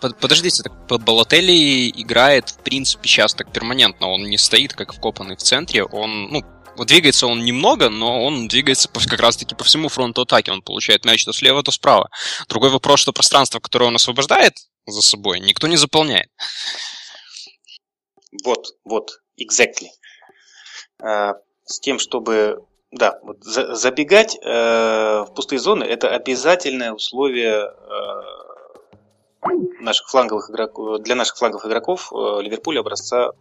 Подождите, так Балотелли играет, в принципе, сейчас так перманентно. Он не стоит, как вкопанный в центре. Он, ну, двигается он немного, но он двигается как раз-таки по всему фронту атаки. Он получает мяч то слева, то справа. Другой вопрос, что пространство, которое он освобождает за собой, никто не заполняет. Вот, вот, exactly. А, с тем, чтобы да, вот за, забегать э, в пустые зоны это обязательное условие э, наших фланговых игроков, для наших фланговых игроков э, Ливерпуля образца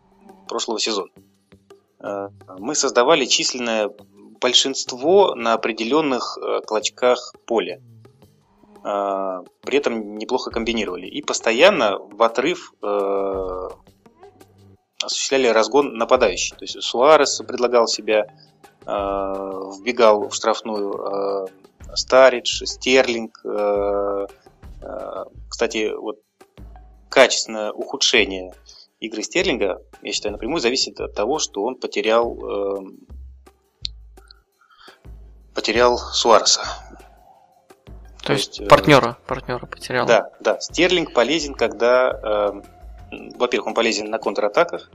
прошлого сезона. Э, мы создавали численное большинство на определенных э, клочках поля. При этом неплохо комбинировали. И постоянно в отрыв осуществляли разгон нападающий. То есть Суарес предлагал себя, вбегал в штрафную Старидж, Стерлинг, кстати, вот качественное ухудшение игры Стерлинга, я считаю, напрямую зависит от того, что он потерял эм, потерял Суареса. То, То есть, есть партнера, э, партнера потерял. Да, да. Стерлинг полезен, когда, э, во-первых, он полезен на контратаках,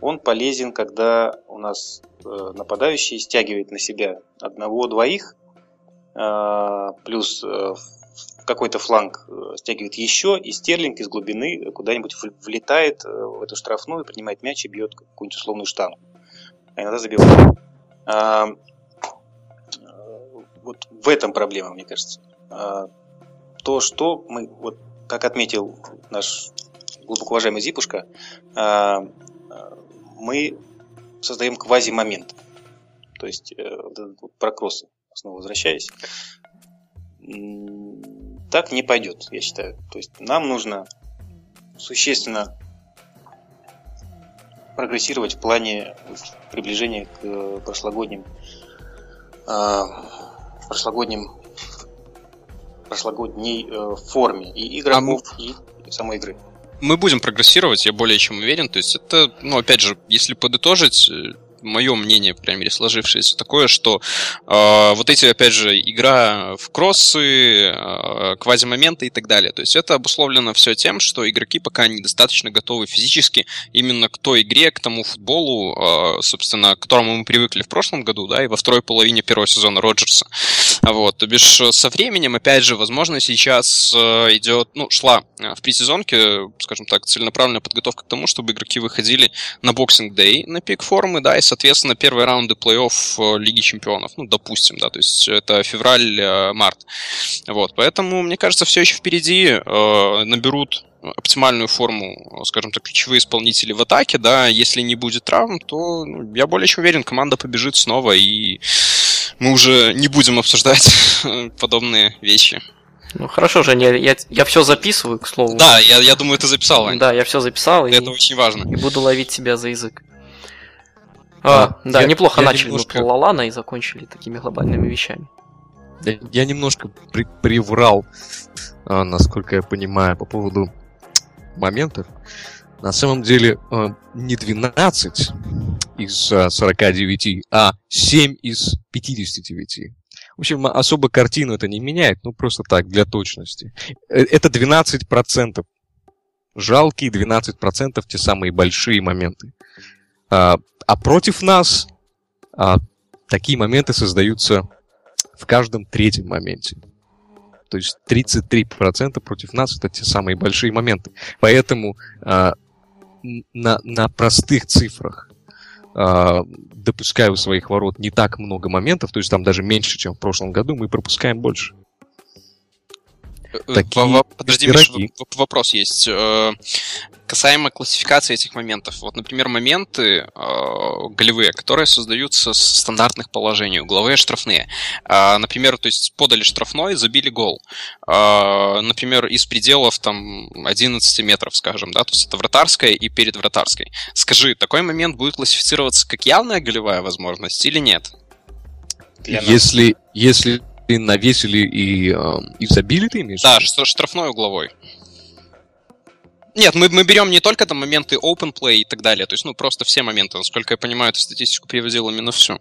он полезен, когда у нас э, нападающий стягивает на себя одного-двоих, э, плюс э, какой-то фланг э, стягивает еще, и Стерлинг из глубины куда-нибудь влетает э, в эту штрафную, принимает мяч и бьет какую-нибудь условную штангу. А иногда забивает. А, э, вот в этом проблема, мне кажется. А, то, что мы, вот, как отметил наш глубоко уважаемый Зипушка, а, мы создаем квази-момент. То есть, вот, про кроссы, снова возвращаясь так не пойдет, я считаю. То есть нам нужно существенно прогрессировать в плане приближения к э, прошлогодним э, прошлогодним прошлогодней э, форме и игроков, а мы... и самой игры. Мы будем прогрессировать, я более чем уверен. То есть это, ну, опять же, если подытожить, мое мнение, по крайней мере, сложившееся такое, что э, вот эти, опять же, игра в кроссы, э, квазимоменты и так далее. То есть это обусловлено все тем, что игроки пока недостаточно готовы физически именно к той игре, к тому футболу, э, собственно, к которому мы привыкли в прошлом году, да, и во второй половине первого сезона Роджерса. Вот, то бишь со временем, опять же, возможно, сейчас идет, ну, шла в предсезонке, скажем так, целенаправленная подготовка к тому, чтобы игроки выходили на боксинг дэй на пик формы, да, и соответственно, первые раунды плей-офф э, Лиги Чемпионов, ну, допустим, да, то есть это февраль-март. Э, вот, поэтому, мне кажется, все еще впереди э, наберут оптимальную форму, скажем так, ключевые исполнители в атаке, да, если не будет травм, то ну, я более чем уверен, команда побежит снова, и мы уже не будем обсуждать подобные вещи. Ну хорошо, Женя, я, я все записываю, к слову. Да, я, я думаю, ты записал, Вань. Да, я все записал. Это и, очень важно. И буду ловить тебя за язык. А, да, я, неплохо я начали немножко... Лалана и закончили такими глобальными вещами. Я, я немножко при, приврал, а, насколько я понимаю, по поводу моментов. На самом деле а, не 12 из а, 49, а 7 из 59. В общем, особо картину это не меняет, ну просто так, для точности. Э, это 12%. Жалкие 12% те самые большие моменты. А, а против нас а, такие моменты создаются в каждом третьем моменте. То есть 33% против нас это те самые большие моменты. Поэтому а, на, на простых цифрах а, допуская у своих ворот не так много моментов, то есть там даже меньше, чем в прошлом году, мы пропускаем больше. Э, Такие Подожди, Миша, вопрос есть. Э, касаемо классификации этих моментов. Вот, например, моменты э, голевые, которые создаются с стандартных положений, угловые штрафные. Э, например, то есть подали штрафной, забили гол. Э, например, из пределов там 11 метров, скажем, да, то есть это вратарская и перед вратарской. Скажи, такой момент будет классифицироваться как явная голевая возможность или нет? Если, если навесили и, э, и забили, ты имеешь? Да, штрафной угловой. Нет, мы, мы берем не только там моменты open play и так далее, то есть, ну, просто все моменты. Насколько я понимаю, эту статистику приводил именно все.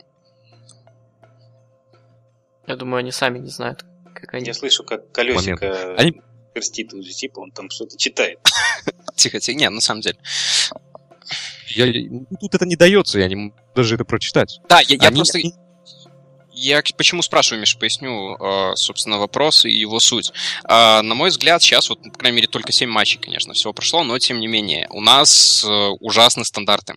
Я думаю, они сами не знают, как они... Я слышу, как колесико они... перстит у типа, он там что-то читает. Тихо, тихо. Нет, на самом деле. Я, тут это не дается, я не могу даже это прочитать. Да, я, я просто... Я почему спрашиваю, Миша, поясню, а, собственно, вопрос и его суть. А, на мой взгляд, сейчас, вот, по крайней мере, только 7 матчей, конечно, всего прошло, но, тем не менее, у нас э, ужасные стандарты.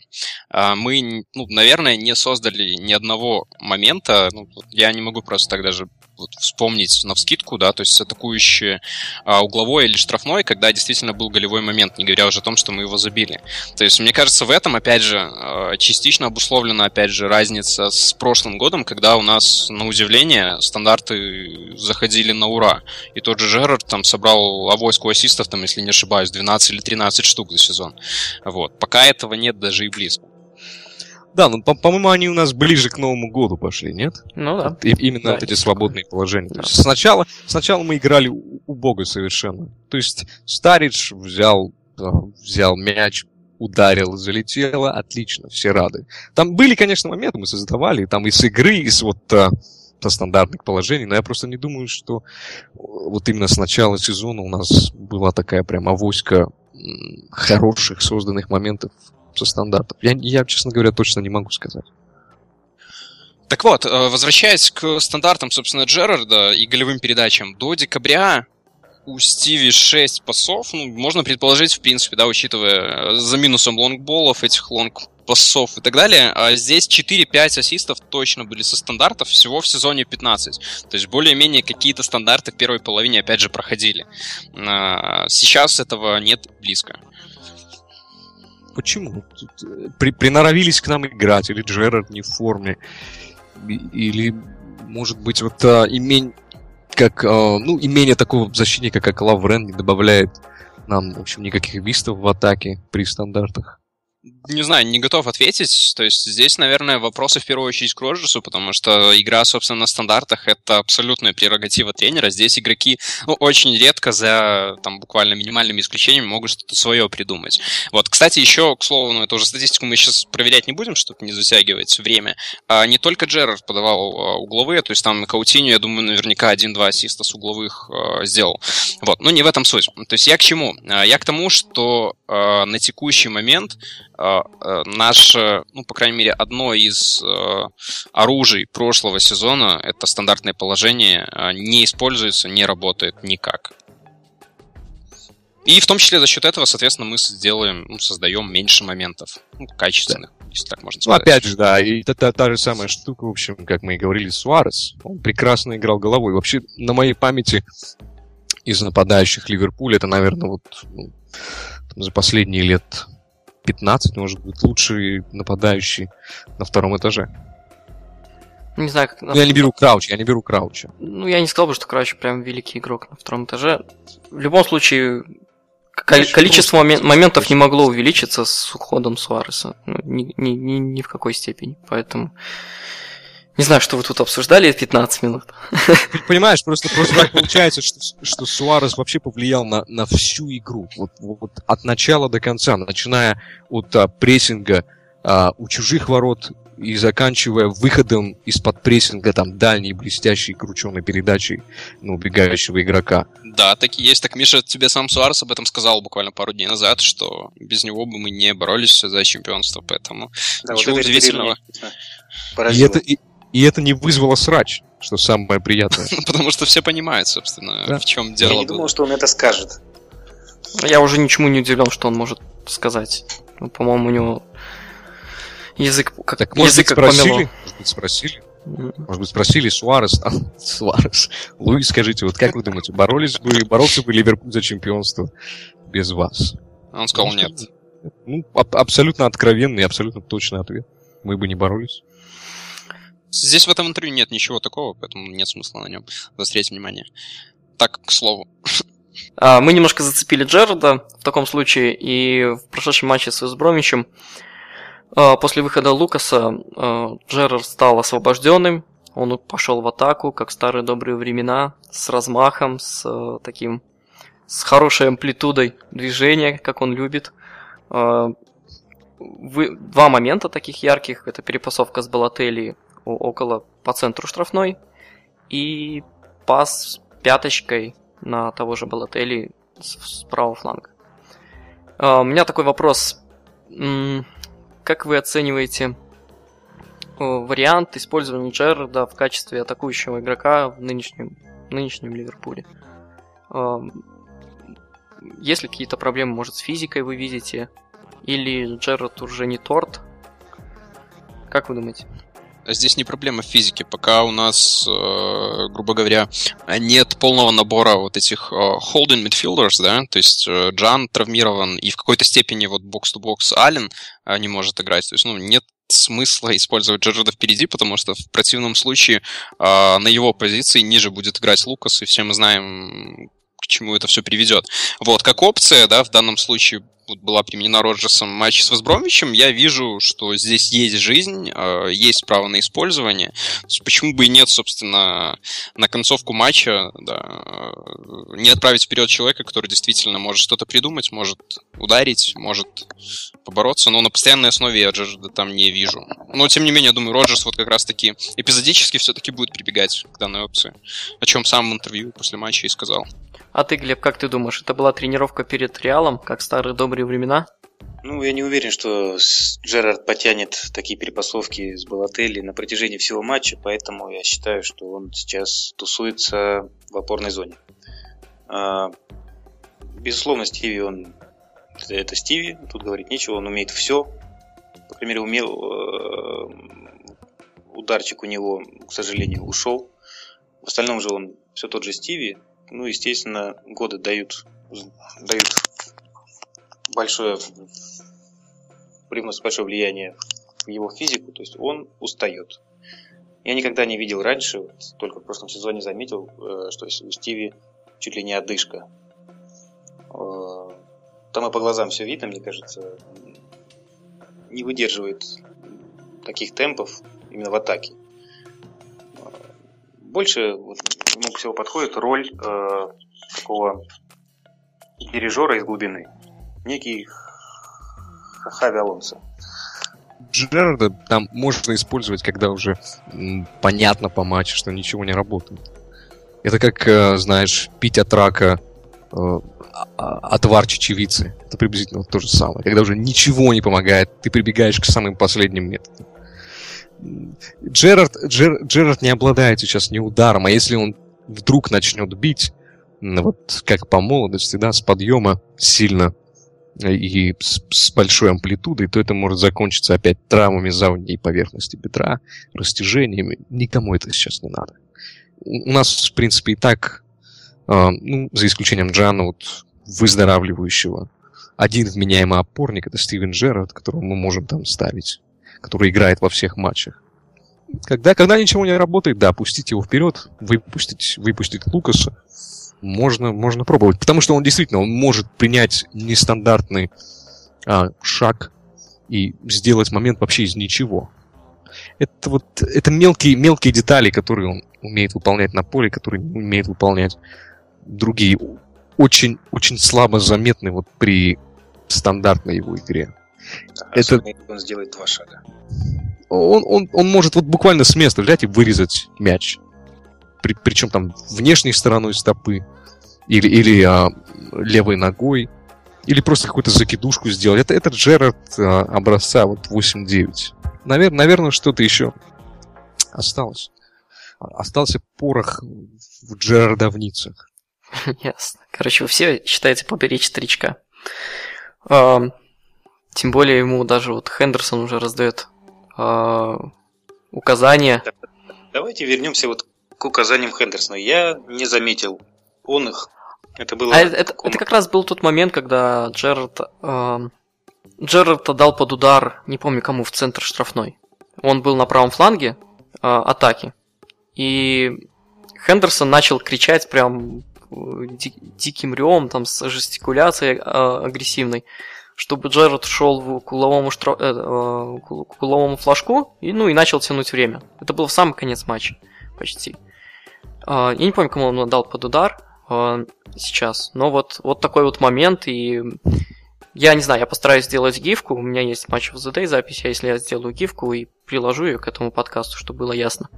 Мы, ну, наверное, не создали ни одного момента, ну, я не могу просто так даже вот вспомнить на вскидку, да, то есть атакующий а, угловой или штрафной, когда действительно был голевой момент, не говоря уже о том, что мы его забили. То есть, мне кажется, в этом, опять же, а, частично обусловлена, опять же, разница с прошлым годом, когда у нас, на удивление, стандарты заходили на ура. И тот же Жерард там собрал авоську ассистов, там, если не ошибаюсь, 12 или 13 штук за сезон. Вот. Пока этого нет даже и близко. Да, ну, по- по-моему, они у нас ближе к Новому году пошли, нет? Ну да. И, именно да, эти свободные положения. Да. То есть сначала, сначала мы играли убого совершенно. То есть Старидж взял, взял мяч, ударил, залетело, отлично, все рады. Там были, конечно, моменты, мы создавали, там из игры, из вот а, со стандартных положений, но я просто не думаю, что вот именно с начала сезона у нас была такая прям авоська хороших созданных моментов со стандартов? Я, я, честно говоря, точно не могу сказать. Так вот, э, возвращаясь к стандартам, собственно, Джерарда и голевым передачам, до декабря у Стиви 6 пасов, ну, можно предположить, в принципе, да, учитывая э, за минусом лонгболов, этих лонг пасов и так далее, а здесь 4-5 ассистов точно были со стандартов, всего в сезоне 15. То есть более-менее какие-то стандарты в первой половине опять же проходили. А, сейчас этого нет близко. Почему? Э, при, приноровились к нам играть, или Джерард не в форме, или, может быть, вот а, имень как, э, ну, имение такого защитника, как Лаврен, не добавляет нам, в общем, никаких бистов в атаке при стандартах. Не знаю, не готов ответить. То есть здесь, наверное, вопросы в первую очередь к Роджерсу, потому что игра, собственно, на стандартах — это абсолютная прерогатива тренера. Здесь игроки ну, очень редко, за там, буквально минимальными исключениями, могут что-то свое придумать. Вот, кстати, еще, к слову, ну, это уже статистику мы сейчас проверять не будем, чтобы не затягивать время. А не только Джерард подавал а, угловые, то есть там Каутиню, я думаю, наверняка один-два ассиста с угловых а, сделал. Вот, но не в этом суть. То есть я к чему? А, я к тому, что а, на текущий момент Э, э, наше, ну, по крайней мере, одно из э, оружий прошлого сезона, это стандартное положение, не используется, не работает никак. И в том числе за счет этого, соответственно, мы сделаем, ну, создаем меньше моментов, ну, качественных, да. если так можно ну, сказать. Ну, опять же, да, и это та, та же самая штука, в общем, как мы и говорили, Суарес. Он прекрасно играл головой. Вообще, на моей памяти из нападающих Ливерпуля, это, наверное, вот ну, за последние лет 15, может быть, лучший нападающий на втором этаже. Не знаю, как... Ну, я не беру Крауча, я не беру Крауча. Ну, я не сказал бы, что Крауч прям великий игрок на втором этаже. В любом случае, Кол- количество момен- моментов не могло увеличиться с уходом Суареса. Ну, ни, ни, ни, ни в какой степени. Поэтому не знаю, что вы тут обсуждали 15 минут. Понимаешь, просто, просто так получается, что, что Суарес вообще повлиял на, на всю игру. Вот, вот от начала до конца, начиная от а, прессинга а, у чужих ворот и заканчивая выходом из-под прессинга, там, дальней, блестящей, крученной передачей на убегающего игрока. Да, так и есть. Так Миша тебе сам Суарес об этом сказал буквально пару дней назад, что без него бы мы не боролись за чемпионство, поэтому да, ничего вот удивительного. И это, и, и это не вызвало срач, что самое приятное. Потому что все понимают, собственно, в чем дело. Я не думал, что он это скажет. Я уже ничему не удивлен, что он может сказать. Ну, по-моему, у него язык как так, может язык быть, как спросили? Помело. Может быть, спросили? Может быть, спросили Суарес, а, Суарес, Луис, скажите, вот как вы думаете, боролись бы, боролся бы Ливерпуль за чемпионство без вас? Он сказал нет. Ну, аб- абсолютно откровенный, абсолютно точный ответ. Мы бы не боролись. Здесь в этом интервью нет ничего такого, поэтому нет смысла на нем заострять внимание. Так, к слову. А, мы немножко зацепили Джерарда в таком случае, и в прошедшем матче с Весбромичем а, после выхода Лукаса а, Джерард стал освобожденным, он пошел в атаку, как в старые добрые времена, с размахом, с таким, с хорошей амплитудой движения, как он любит. Вы, два момента таких ярких, это перепасовка с Балотелли около по центру штрафной и пас пяточкой на того же Балотелли с, с правого фланга. Uh, у меня такой вопрос. Как вы оцениваете uh, вариант использования Джерарда в качестве атакующего игрока в нынешнем, нынешнем Ливерпуле? Uh, есть ли какие-то проблемы, может, с физикой вы видите? Или Джерард уже не торт? Как вы думаете? Здесь не проблема в физике. Пока у нас, э, грубо говоря, нет полного набора вот этих э, holding midfielders, да, то есть э, Джан травмирован, и в какой-то степени вот бокс-то-бокс Аллен э, не может играть. То есть, ну, нет смысла использовать Джерарда впереди, потому что в противном случае э, на его позиции ниже будет играть Лукас, и все мы знаем, к чему это все приведет. Вот, как опция, да, в данном случае была применена Роджерсом в матче с Возбромичем, я вижу, что здесь есть жизнь, а, есть право на использование. Почему бы и нет, собственно, на концовку матча да, не отправить вперед человека, который действительно может что-то придумать, может ударить, может побороться, но на постоянной основе я Джорджа там не вижу. Но, тем не менее, думаю, Роджерс вот как раз-таки эпизодически все-таки будет прибегать к данной опции, о чем сам в интервью после матча и сказал. А ты, Глеб, как ты думаешь, это была тренировка перед Реалом, как старые добрые времена? Ну, я не уверен, что Джерард потянет такие перепасовки с Балотелли на протяжении всего матча, поэтому я считаю, что он сейчас тусуется в опорной зоне. А, безусловно, Стиви, он это Стиви, тут говорить нечего, он умеет все. По крайней мере, умел э, ударчик у него, к сожалению, ушел. В остальном же он все тот же Стиви, ну, естественно, годы дают, дают большое привносят большое влияние в его физику, то есть он устает. я никогда не видел раньше, вот, только в прошлом сезоне заметил, э, что у Стиви чуть ли не одышка. Э, там и по глазам все видно, мне кажется. Не выдерживает таких темпов именно в атаке. Больше вот, ему всего подходит роль э, такого дирижера из глубины. Некий Хави Алонсо. Джерарда там можно использовать, когда уже понятно по матчу, что ничего не работает. Это как, э, знаешь, пить от рака э, а- отвар чечевицы. Это приблизительно то же самое. Когда уже ничего не помогает, ты прибегаешь к самым последним методам. Джерард, Джер, Джерард не обладает сейчас ни ударом, а если он вдруг начнет бить, вот как по молодости, да, с подъема сильно и с, с большой амплитудой, то это может закончиться опять травмами задней поверхности бедра, растяжениями. Никому это сейчас не надо. У нас, в принципе, и так, э, ну, за исключением Джана, вот, выздоравливающего, один вменяемый опорник это Стивен Джерард, которого мы можем там ставить, который играет во всех матчах. Когда, когда ничего не работает, да, пустить его вперед, выпустить, выпустить Лукаса, можно, можно пробовать. Потому что он действительно, он может принять нестандартный а, шаг и сделать момент вообще из ничего. Это вот это мелкие, мелкие детали, которые он умеет выполнять на поле, которые не умеет выполнять другие. Очень, очень слабо заметны вот при стандартной его игре. Это... Особенно, он сделает два шага. Он, он, он может вот буквально с места взять и вырезать мяч при, причем там внешней стороной стопы, или, или а, левой ногой, или просто какую-то закидушку сделать. Это, это Джерард а, образца вот 8-9. Навер, наверное, что-то еще осталось. Остался порох в Джерардовницах. Ясно. Короче, вы все считаете поберечь старичка. А, тем более ему даже вот Хендерсон уже раздает а, указания. Давайте вернемся вот к указаниям Хендерсона. Я не заметил он их. Это было... А это, это, как раз был тот момент, когда Джерард... Э, Джерард отдал под удар, не помню кому, в центр штрафной. Он был на правом фланге э, атаки. И Хендерсон начал кричать прям ди- диким ревом, там, с жестикуляцией э, агрессивной, чтобы Джерард шел к угловому, штра... э, э, к угловому флажку и, ну, и начал тянуть время. Это был в самый конец матча почти. Я не помню, кому он отдал под удар сейчас, но вот, вот такой вот момент, и я не знаю, я постараюсь сделать гифку, у меня есть матч в ZD запись, а если я сделаю гифку и приложу ее к этому подкасту, чтобы было ясно.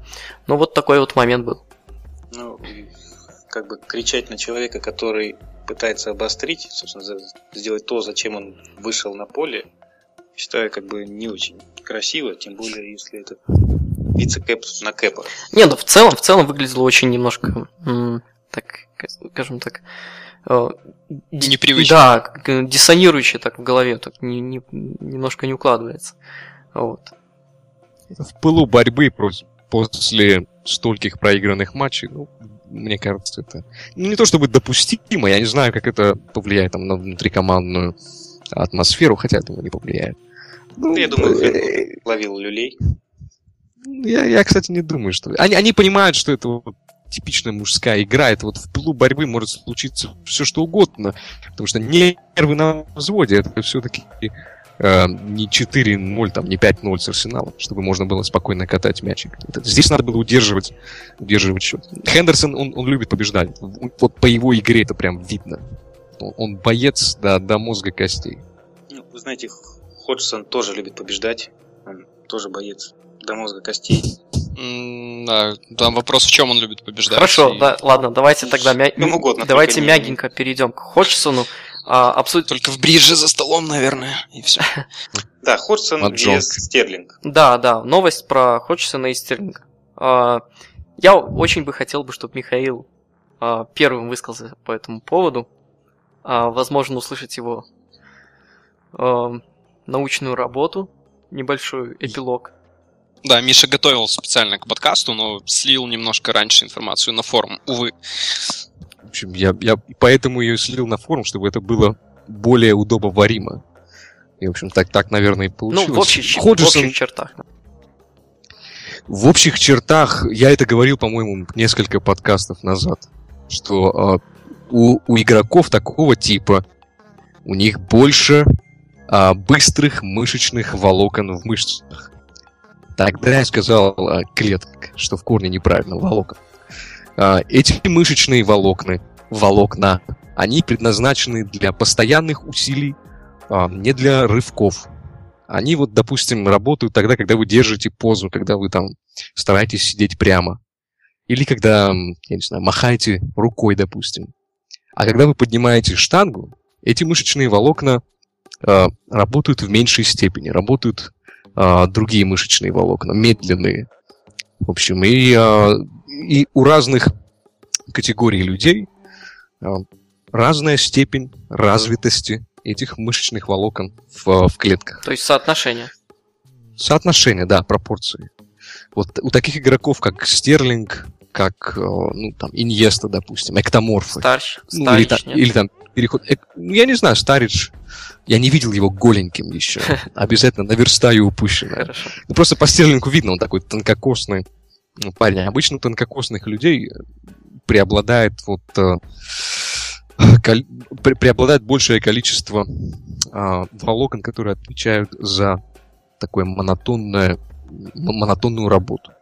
Но вот такой вот момент был. Ну, как бы кричать на человека, который пытается обострить, собственно, сделать то, зачем он вышел на поле, считаю, как бы не очень красиво, тем более, если это вице-кэп на кэпа. Не, ну в целом, в целом выглядело очень немножко, так, скажем так, э, непривычно. Да, диссонирующее так в голове, так не, не, немножко не укладывается. Вот. В пылу борьбы после стольких проигранных матчей, ну, мне кажется, это ну, не то чтобы допустимо, я не знаю, как это повлияет там, на внутрикомандную атмосферу, хотя это не повлияет. Ну, я думаю, э, ловил люлей. Я, я, кстати, не думаю, что... Они, они понимают, что это вот типичная мужская игра. Это вот в пылу борьбы может случиться все что угодно. Потому что нервы на взводе. Это все-таки э, не 4-0, там, не 5-0 с Арсеналом, чтобы можно было спокойно катать мячик. Здесь надо было удерживать, удерживать счет. Хендерсон, он, он любит побеждать. Вот по его игре это прям видно. Он, он боец до, до мозга костей. Ну, вы знаете, Ходжсон тоже любит побеждать. Он тоже боец до мозга костей. Да, там вопрос, в чем он любит побеждать. Хорошо, и... да, ладно, давайте тогда мя... угодно, давайте мягенько не... перейдем к Ходжсону. А, обсудим... Только в бридже за столом, наверное, и все. Да, Ходжсон и Стерлинг. Да, да, новость про Ходжсона и Стерлинга. А, я очень бы хотел бы, чтобы Михаил а, первым высказался по этому поводу. Возможно, услышать его научную работу, небольшой эпилог. Да, Миша готовил специально к подкасту, но слил немножко раньше информацию на форум, увы. В общем, я, я поэтому ее слил на форум, чтобы это было более удобоваримо. И, в общем, так, так наверное, и получилось. Ну, в общих, Ходжесон... в общих чертах. В общих чертах, я это говорил, по-моему, несколько подкастов назад, что э, у, у игроков такого типа у них больше э, быстрых мышечных волокон в мышцах. Тогда я сказал э, клеток, что в корне неправильно, волокон. Э, эти мышечные волокна, волокна, они предназначены для постоянных усилий, э, не для рывков они вот, допустим, работают тогда, когда вы держите позу, когда вы там стараетесь сидеть прямо. Или когда, я не знаю, махаете рукой, допустим. А когда вы поднимаете штангу, эти мышечные волокна э, работают в меньшей степени, работают э, другие мышечные волокна, медленные. В общем, и, э, и у разных категорий людей э, разная степень развитости этих мышечных волокон в, в клетках. То есть соотношение. Соотношение, да, пропорции. Вот у таких игроков, как Стерлинг, как, э, ну, там, Иньеста, допустим, Эктоморфы. Старч, ну, или, там, или там переход... Эк, ну, я не знаю, Старидж, я не видел его голеньким еще. Обязательно наверстаю упущенное. Хорошо. Ну, просто по Стерлингу видно, он такой тонкокосный ну, парень. Обычно тонкокосных людей преобладает вот э, преобладает большее количество э, волокон, которые отвечают за такое монотонное, монотонную работу.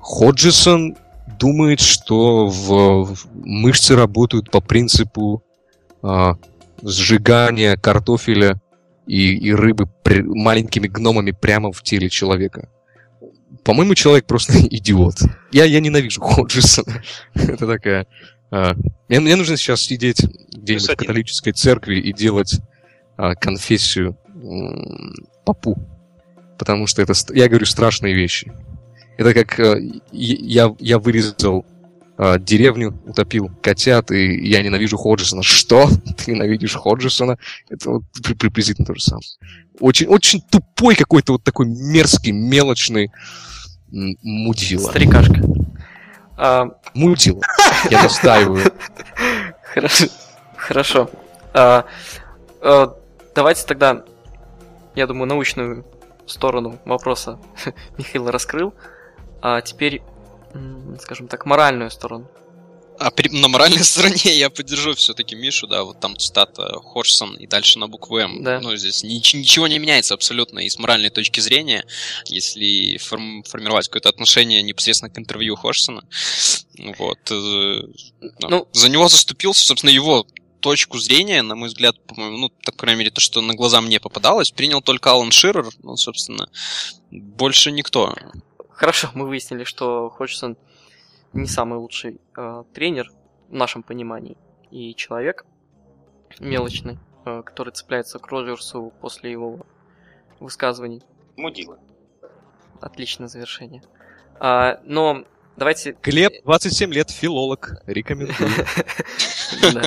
Ходжисон думает, что в, в мышцы работают по принципу э, сжигания картофеля и, и рыбы при, маленькими гномами прямо в теле человека. По-моему, человек просто идиот. Я, я ненавижу Ходжисона. Это такая а, мне, мне нужно сейчас сидеть где-нибудь в католической церкви и делать а, конфессию папу. Потому что это, я говорю, страшные вещи. Это как а, я, я вырезал а, деревню, утопил котят, и я ненавижу Ходжисона. Что? Ты ненавидишь Ходжисона? Это вот приблизительно то же самое. Очень, очень тупой какой-то вот такой мерзкий, мелочный мудила. Старикашка. А... Мультил. Я настаиваю. Хорошо. Хорошо. А, а, давайте тогда, я думаю, научную сторону вопроса Михаил раскрыл. А теперь, скажем так, моральную сторону. А при, на моральной стороне я поддержу все-таки Мишу, да, вот там цитата Хорсон и дальше на букву М. Да. Ну, здесь нич- ничего не меняется абсолютно и с моральной точки зрения, если форм- формировать какое-то отношение непосредственно к интервью Хорсона. Вот. Э, ну, за него заступился, собственно, его точку зрения, на мой взгляд, по-моему, ну, так, по крайней мере, то, что на глаза мне попадалось, принял только Алан Ширер, ну, собственно, больше никто. Хорошо, мы выяснили, что Ходжсон не самый лучший э, тренер в нашем понимании. И человек мелочный, э, который цепляется к Роджерсу после его высказываний. Мудила. Отличное завершение. А, но давайте... Глеб, 27 лет, филолог. Рекомендую. Да.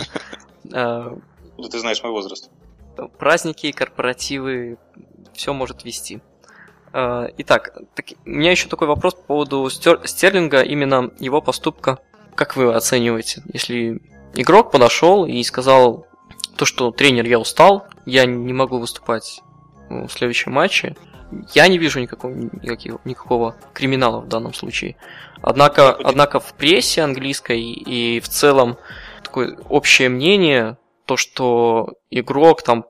А, ну, ты знаешь мой возраст. Праздники, корпоративы, все может вести. А, итак, так, у меня еще такой вопрос по поводу Стер, Стерлинга, именно его поступка. Как вы оцениваете, если игрок подошел и сказал то, что тренер, я устал, я не могу выступать в следующем матче, я не вижу никакого, никакого, никакого криминала в данном случае. Однако, однако в прессе английской и в целом такое общее мнение, то, что игрок там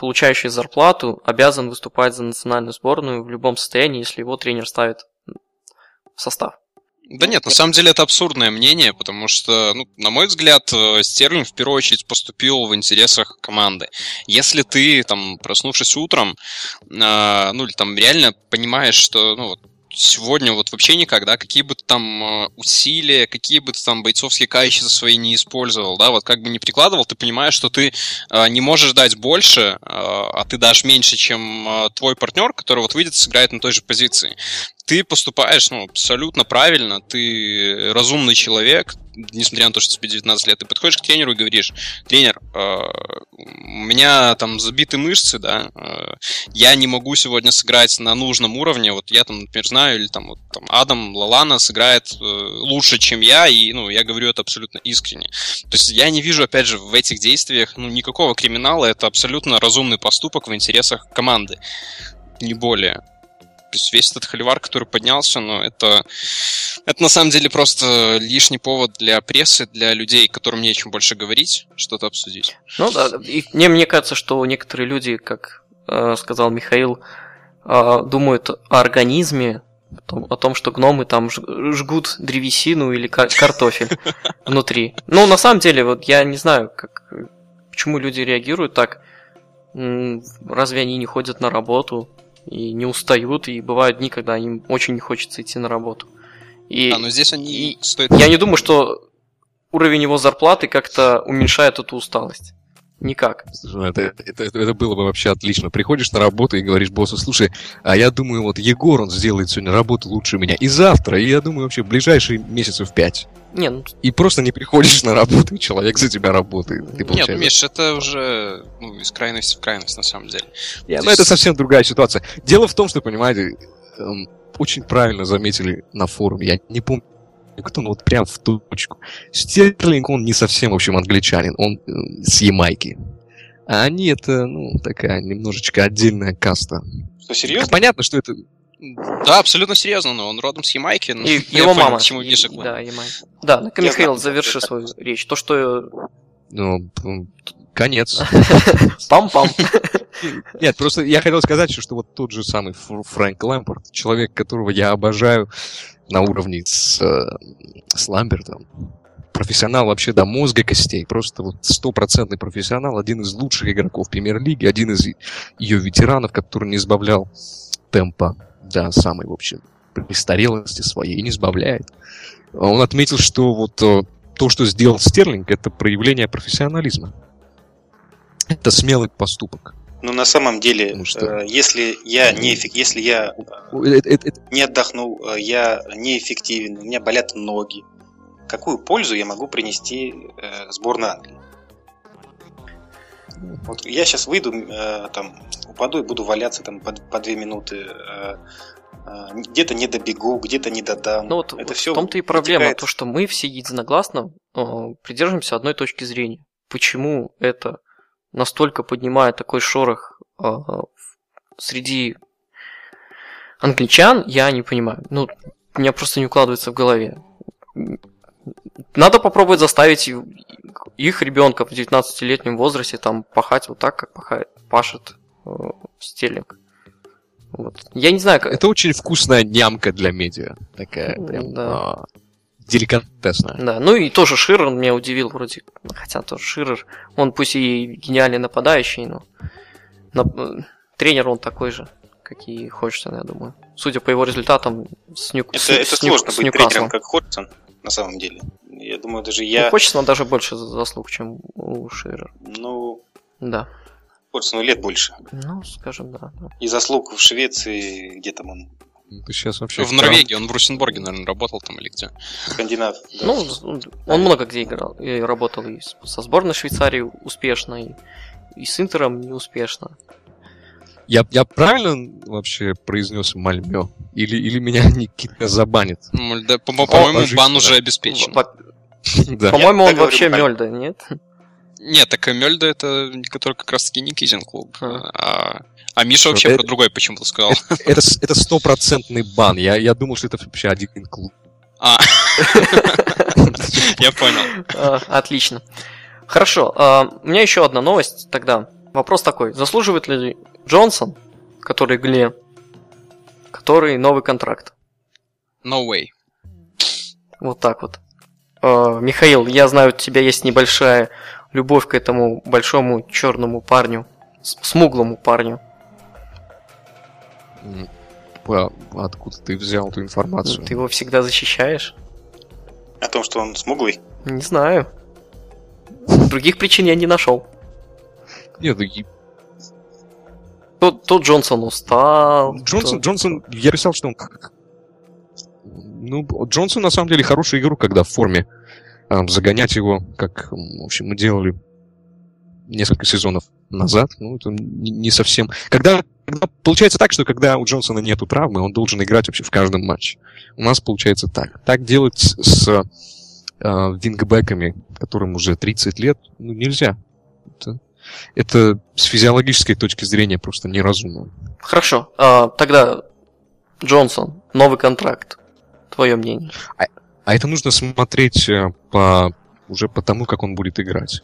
получающий зарплату, обязан выступать за национальную сборную в любом состоянии, если его тренер ставит в состав. Да нет, на самом деле это абсурдное мнение, потому что, ну, на мой взгляд, э, Стерлинг в первую очередь поступил в интересах команды. Если ты, там, проснувшись утром, э, ну, или там реально понимаешь, что, ну, вот, сегодня вот вообще никогда, какие бы ты там э, усилия, какие бы ты там бойцовские качества свои не использовал, да, вот как бы не прикладывал, ты понимаешь, что ты э, не можешь дать больше, э, а ты дашь меньше, чем твой партнер, который вот выйдет, сыграет на той же позиции ты поступаешь ну, абсолютно правильно, ты разумный человек, несмотря на то, что тебе 19 лет, ты подходишь к тренеру и говоришь, тренер, э, у меня там забиты мышцы, да, э, я не могу сегодня сыграть на нужном уровне, вот я там, например, знаю, или там, вот, там Адам Лалана сыграет э, лучше, чем я, и, ну, я говорю это абсолютно искренне. То есть я не вижу, опять же, в этих действиях, ну, никакого криминала, это абсолютно разумный поступок в интересах команды, не более. То есть весь этот холивар, который поднялся, ну, это, это на самом деле просто лишний повод для прессы, для людей, которым не о чем больше говорить, что-то обсудить. Ну да, и мне, мне кажется, что некоторые люди, как э, сказал Михаил, э, думают о организме, о том, что гномы там жгут древесину или кар- картофель внутри. Ну, на самом деле, вот я не знаю, как, почему люди реагируют так. Разве они не ходят на работу? И не устают, и бывают дни, когда им очень не хочется идти на работу. И, а, но здесь они стоят... Я не думаю, что уровень его зарплаты как-то уменьшает эту усталость. Никак. Ну, это, это, это было бы вообще отлично. Приходишь на работу и говоришь боссу, слушай, а я думаю, вот Егор, он сделает сегодня работу лучше меня. И завтра, и я думаю, вообще ближайшие месяцев пять. Не, ну... И просто не приходишь на работу, и человек за тебя работает. Ты Нет, ну, Миш, это уже ну, из крайности в крайность, на самом деле. Нет, ну это совсем другая ситуация. Дело в том, что, понимаете, эм, очень правильно заметили на форуме. Я не помню, кто, ну вот прям в точку. Стерлинг, он не совсем, в общем, англичанин, он э, с Ямайки. А они это, ну, такая немножечко отдельная каста. Что, серьезно? Понятно, что это... Да, абсолютно серьезно, но он родом с Ямайки. И его мама. Почему и, да, Ямайка. Да, ну Михаил, заверши свою речь. То, что... Ну, конец. Пам-пам. Нет, просто я хотел сказать, что вот тот же самый Фрэнк Лэмпорт, человек, которого я обожаю, на уровне с, э, с Ламбертом. Профессионал вообще до мозга костей. Просто вот стопроцентный профессионал. Один из лучших игроков премьер-лиги. Один из ее ветеранов, который не избавлял темпа до самой, в общем, престарелости своей не избавляет. Он отметил, что вот э, то, что сделал Стерлинг, это проявление профессионализма. Это смелый поступок. Но на самом деле, ну, что? Э, если я не если я это, это, это... не отдохнул, э, я неэффективен, у меня болят ноги, какую пользу я могу принести э, сборной Англии? Вот я сейчас выйду, э, там, упаду и буду валяться там по, по две минуты, э, э, где-то не добегу, где-то не додам. Ну вот, это вот все в том-то и проблема, вытекает... то, что мы все единогласно э, придерживаемся одной точки зрения. Почему это настолько поднимает такой шорох э, среди англичан, я не понимаю. Ну, у меня просто не укладывается в голове. Надо попробовать заставить их ребенка в 19-летнем возрасте там пахать вот так, как пахает, пашет э, Стерлинг. Вот. Я не знаю, как... Это очень вкусная нямка для медиа. Такая прям... Да. А, деликатесная. Да, ну и тоже Ширер меня удивил вроде, хотя тоже Ширер, он пусть и гениальный нападающий, но на... тренер он такой же, какие Ходжсон, я думаю. Судя по его результатам с Нью... Это, с, это с сложно с быть Ньюкаслом. тренером, как Ходжсон, на самом деле. Я думаю, даже я... У Ходжсона даже больше заслуг, чем у Ширера. Ну... Да. Ходжсону лет больше. Ну, скажем, да. И заслуг в Швеции, где там он ты сейчас вообще... В Норвегии, он в Русенборге, наверное, работал там или где? Скандинав. Да. Ну, он много где играл. И работал и со сборной Швейцарии успешно, и, и с Интером неуспешно. Я, я правильно вообще произнес Мальмё? Или, или меня Никита забанит? Да, по-моему, бан уже обеспечен. По-моему, он вообще Мёльда, нет? Нет, так Мёльда это который как раз таки Никитин клуб. А а Миша вообще это, про другой почему-то сказал. Это, это стопроцентный бан. Я, я думал, что это вообще один клуб. А, я понял. А, отлично. Хорошо, а, у меня еще одна новость тогда. Вопрос такой. Заслуживает ли Джонсон, который Гле, который новый контракт? No way. Вот так вот. А, Михаил, я знаю, у тебя есть небольшая любовь к этому большому черному парню, смуглому парню. Откуда ты взял эту информацию? Ты его всегда защищаешь? О том, что он смуглый? Не знаю. Других причин я не нашел. Нет, ну... Тут, тут Джонсон устал. Джонсон, то... Джонсон, я писал, что он... Ну, Джонсон на самом деле хороший игрок, когда в форме. Загонять его, как, в общем, мы делали несколько сезонов назад, ну, это не совсем... Когда, когда получается так, что когда у Джонсона нету травмы, он должен играть вообще в каждом матче. У нас получается так. Так делать с, с э, вингбеками, которым уже 30 лет, ну, нельзя. Это, с физиологической точки зрения просто неразумно. Хорошо. А, тогда Джонсон, новый контракт. Твое мнение. А это нужно смотреть э, по уже по тому, как он будет играть.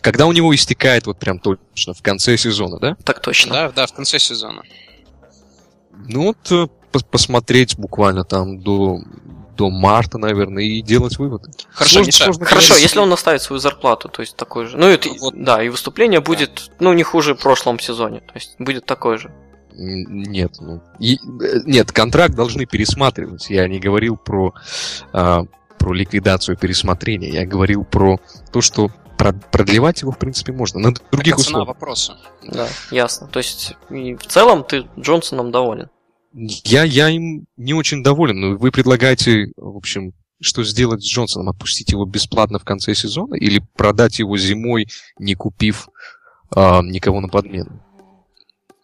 Когда у него истекает вот прям точно в конце сезона, да? Так точно. Да, да, в конце сезона. Ну вот э, пос- посмотреть буквально там до, до марта, наверное, и делать выводы. Хорошо, Сложно- Миша, сложно Хорошо, если он оставит свою зарплату, то есть такой же. Ну, это, Вот. да, и выступление будет, ну, не хуже в прошлом сезоне. То есть будет такое же. Нет, ну, и- э, нет, контракт должны пересматривать. Я не говорил про, а, про ликвидацию пересмотрения. Я говорил про то, что прод- продлевать его, в принципе, можно. На других Это цена условиях. вопроса. Да, ясно. То есть, и в целом ты Джонсоном доволен. Я, я им не очень доволен, но вы предлагаете, в общем, что сделать с Джонсоном? Отпустить его бесплатно в конце сезона или продать его зимой, не купив а, никого на подмену?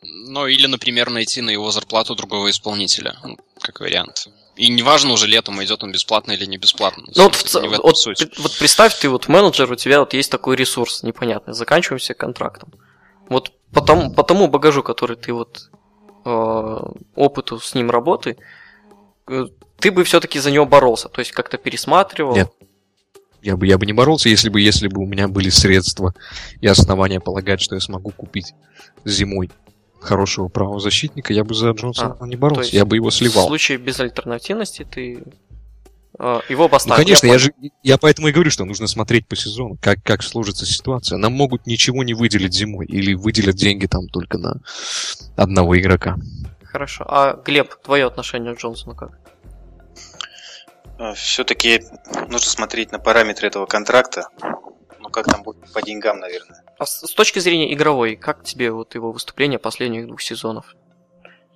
Ну, или, например, найти на его зарплату другого исполнителя, ну, как вариант. И неважно уже летом, идет он бесплатно или не бесплатно. Ну вот, в Не в вот, суть. вот представь, ты вот менеджер, у тебя вот есть такой ресурс непонятный, заканчиваемся контрактом. Вот по тому, по тому багажу, который ты вот опыту с ним работы, э, ты бы все-таки за него боролся, то есть как-то пересматривал. Нет. Я бы, я бы не боролся, если бы, если бы у меня были средства и основания полагать, что я смогу купить зимой хорошего правозащитника, я бы за Джонсона не боролся, А, я бы его В сливал. случае безальтернативности ты э, его бы Ну, конечно, я, понял. же, я поэтому и говорю, что нужно смотреть по сезону, как, как сложится ситуация. Нам могут ничего не выделить зимой, или выделят деньги там только на одного игрока. Хорошо. А Глеб, твое отношение к Джонсону как? Все-таки нужно смотреть на параметры этого контракта. Ну, как там будет по деньгам, наверное. А с, с точки зрения игровой, как тебе вот его выступление последних двух сезонов?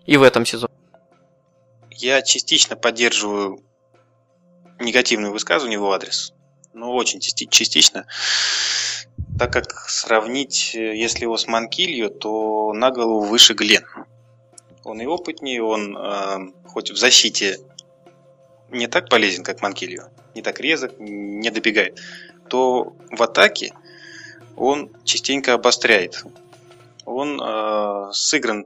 И в этом сезоне? Я частично поддерживаю негативные высказывания в его адрес. Ну, очень части- частично. Так как сравнить, э, если его с Манкилью, то на голову выше Глен. Он и опытнее, он э, хоть в защите не так полезен, как Манкилью, не так резок, не добегает, то в атаке он частенько обостряет. Он э, сыгран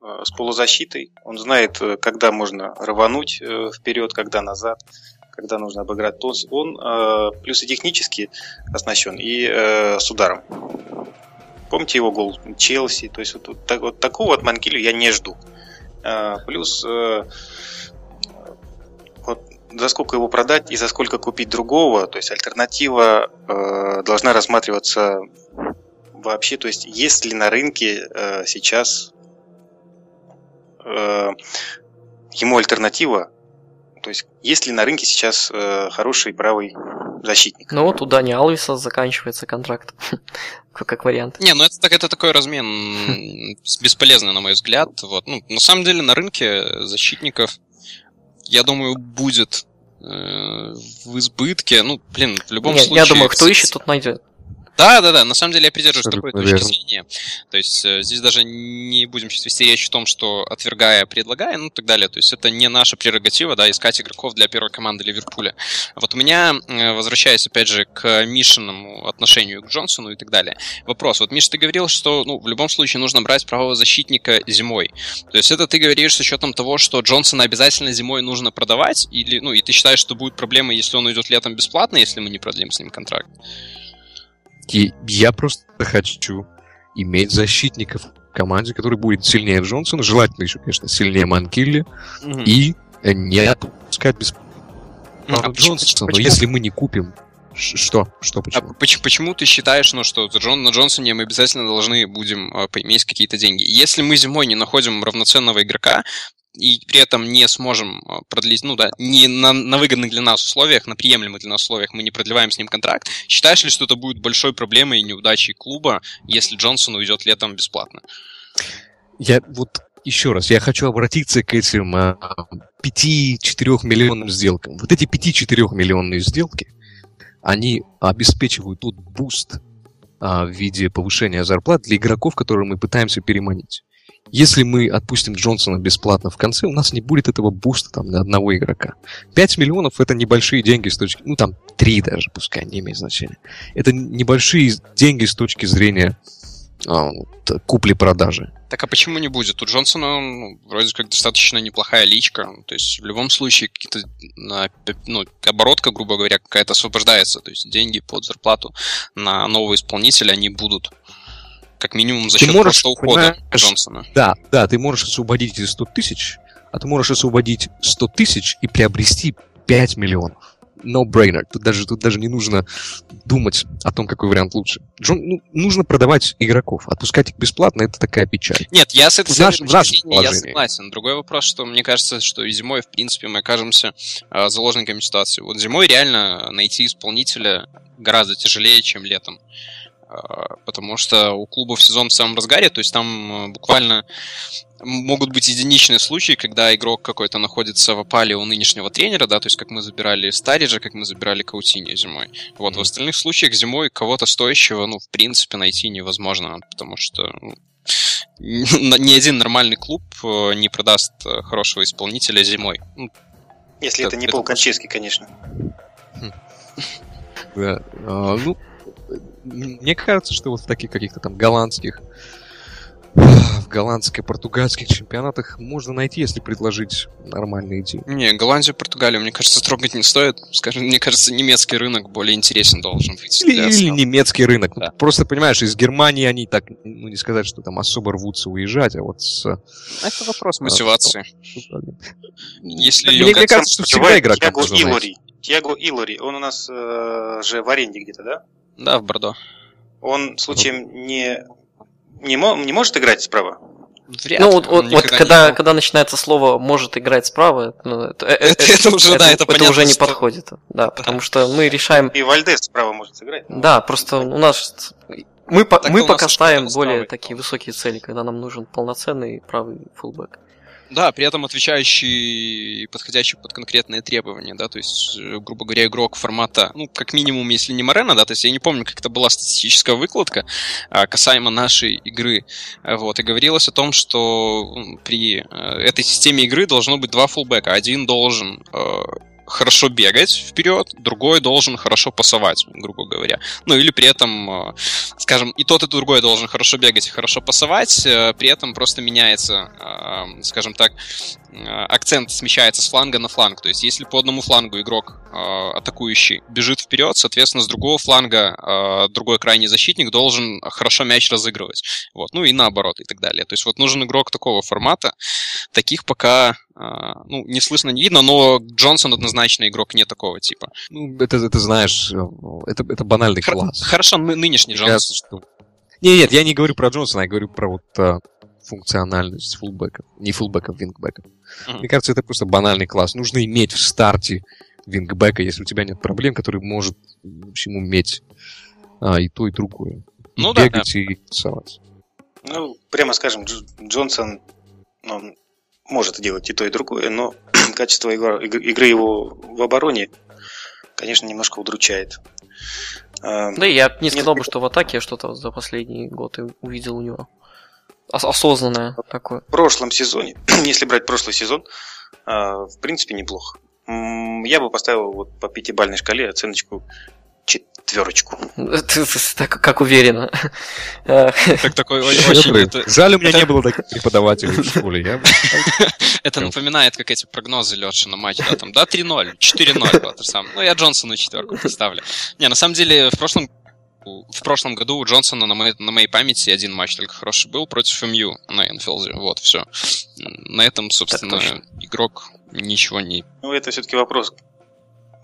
э, с полузащитой. Он знает, э, когда можно рвануть э, вперед, когда назад, когда нужно обыграть. То он э, плюс и технически оснащен, и э, с ударом. Помните его гол Челси? То есть вот, вот так- вот такого от Манкилю я не жду. Э, плюс э, вот за сколько его продать и за сколько купить другого, то есть альтернатива э, должна рассматриваться вообще, то есть есть ли на рынке э, сейчас э, ему альтернатива, то есть есть ли на рынке сейчас э, хороший правый защитник. Ну вот у Дани Алвиса заканчивается контракт. как вариант. Не, ну это, так, это такой размен бесполезный, на мой взгляд. Вот. Ну, на самом деле на рынке защитников, я думаю, будет э, в избытке. Ну, блин, в любом Не, случае... я думаю, кто ищет, тот найдет. Да, да, да, на самом деле я придерживаюсь Абсолютно такой точки зрения. То есть э, здесь даже не будем сейчас вести речь о том, что отвергая, предлагая, ну и так далее. То есть это не наша прерогатива, да, искать игроков для первой команды Ливерпуля. Вот у меня, э, возвращаясь опять же к Мишиному отношению к Джонсону и так далее, вопрос. Вот, Миш, ты говорил, что ну, в любом случае нужно брать правого защитника зимой. То есть это ты говоришь с учетом того, что Джонсона обязательно зимой нужно продавать, или, ну, и ты считаешь, что будет проблема, если он уйдет летом бесплатно, если мы не продлим с ним контракт? И я просто хочу иметь защитников в команде, который будет сильнее Джонсона, желательно еще, конечно, сильнее Манкилли, и э, не отпускать без Ну, а права почему- Джонсона. Но почему- если мы не купим... Что? Что А почему? поч- почему ты считаешь, ну, что Джон, на Джонсоне мы обязательно должны будем э, поиметь какие-то деньги? Если мы зимой не находим равноценного игрока, и при этом не сможем э, продлить, ну да, не на, на выгодных для нас условиях, на приемлемых для нас условиях мы не продлеваем с ним контракт, считаешь ли, что это будет большой проблемой и неудачей клуба, если Джонсон уйдет летом бесплатно? Я вот еще раз, я хочу обратиться к этим а, 5-4 миллионным сделкам. Вот эти 5-4 миллионные сделки, они обеспечивают тот буст а, в виде повышения зарплат для игроков, которые мы пытаемся переманить. Если мы отпустим Джонсона бесплатно в конце, у нас не будет этого буста там на одного игрока. 5 миллионов это небольшие деньги с точки... Ну, там 3 даже, пускай, не имеет значения. Это небольшие деньги с точки зрения а, купли-продажи. Так а почему не будет? У Джонсона ну, вроде как достаточно неплохая личка. То есть в любом случае какие-то ну, оборотка, грубо говоря, какая-то освобождается. То есть деньги под зарплату на нового исполнителя они будут. Как минимум за счет ты можешь, ухода Джонсона. Да, да, ты можешь освободить эти 100 тысяч, а ты можешь освободить 100 тысяч и приобрести 5 миллионов no-brainer. Тут даже, тут даже не нужно думать о том, какой вариант лучше. Джон, ну, нужно продавать игроков. Отпускать их бесплатно это такая печаль. Нет, я с этой в наш, в я согласен. Другой вопрос, что мне кажется, что и зимой, в принципе, мы окажемся э, заложниками ситуации. Вот зимой реально найти исполнителя гораздо тяжелее, чем летом. А, потому что у клубов сезон в самом разгаре, то есть там э, буквально могут быть единичные случаи, когда игрок какой-то находится в опале у нынешнего тренера, да, то есть как мы забирали Стариджа, как мы забирали Каутини зимой. Вот, mm-hmm. в остальных случаях зимой кого-то стоящего, ну, в принципе, найти невозможно, потому что ну, ни один нормальный клуб э, не продаст э, хорошего исполнителя зимой. Ну, Если это, это не это... Пол конечно. Да, а, ну, мне кажется, что вот в таких каких-то там голландских в голландских, португальских чемпионатах можно найти, если предложить нормальные идеи. Не, Голландию, Португалию, мне кажется, трогать не стоит. Скажем, мне кажется, немецкий рынок более интересен должен быть. Или, или немецкий рынок. Да. Просто, понимаешь, из Германии они так, ну, не сказать, что там особо рвутся уезжать, а вот с... Это вопрос мотивации. Если мне, мне кажется, что всегда игра Тиаго Илори. Тиаго Илори, он у нас э, же в аренде где-то, да? Да, в Бордо. Он случаем не не, не может играть справа? Вряд ну, вот, вот, вот когда, когда начинается слово «может играть справа», ну, это, э, это, это, уже, это, да, это, это уже не что... подходит. Да, да, потому что мы решаем... И Вальдес справа может сыграть. Да, просто у нас... Мы, по, мы пока ставим более такие высокие цели, когда нам нужен полноценный правый фулбэк. Да, при этом отвечающий подходящий под конкретные требования, да, то есть, э, грубо говоря, игрок формата, ну, как минимум, если не Морена, да, то есть я не помню, как это была статистическая выкладка а, касаемо нашей игры, вот, и говорилось о том, что при э, этой системе игры должно быть два фулбека, один должен э, хорошо бегать вперед, другой должен хорошо пасовать, грубо говоря. Ну или при этом, э, скажем, и тот, и другой должен хорошо бегать и хорошо пасовать, э, при этом просто меняется, э, скажем так, акцент смещается с фланга на фланг. То есть, если по одному флангу игрок атакующий бежит вперед, соответственно, с другого фланга другой крайний защитник должен хорошо мяч разыгрывать. Вот. Ну и наоборот, и так далее. То есть, вот нужен игрок такого формата. Таких пока ну, не слышно, не видно, но Джонсон однозначно игрок не такого типа. Ну, это, это знаешь, это, это банальный Хор- класс. Хорошо, нынешний Джонсон. Кажется, что... Не, нет, я не говорю про Джонсона, я говорю про вот функциональность фулбеков. Не фулбеков, вингбеков. Uh-huh. Мне кажется, это просто банальный класс. Нужно иметь в старте вингбека, если у тебя нет проблем, который может, в общем, уметь а, и то, и другое. Ну, и да, бегать да. и рисовать. Ну, прямо скажем, Джонсон, он может делать и то, и другое, но качество игры его в обороне, конечно, немножко удручает. А, да, я не сказал бы, что в атаке я что-то за последний год увидел у него. Осознанное такое. В прошлом сезоне, если брать прошлый сезон, а, в принципе, неплохо. Я бы поставил вот по пятибальной шкале оценочку четверочку. Так как уверенно. Так такой очень... Жаль, у меня не было таких преподавателей в школе. Это напоминает, как эти прогнозы Леша на матч, да, там, да, 3-0, 4-0, сам. Ну, я Джонсону четверку поставлю. Не, на самом деле, в прошлом в прошлом году у Джонсона на моей, на моей памяти один матч только хороший был против МЮ на Энфилде. Вот, все. На этом, собственно, игрок ничего не... Ну, это все-таки вопрос,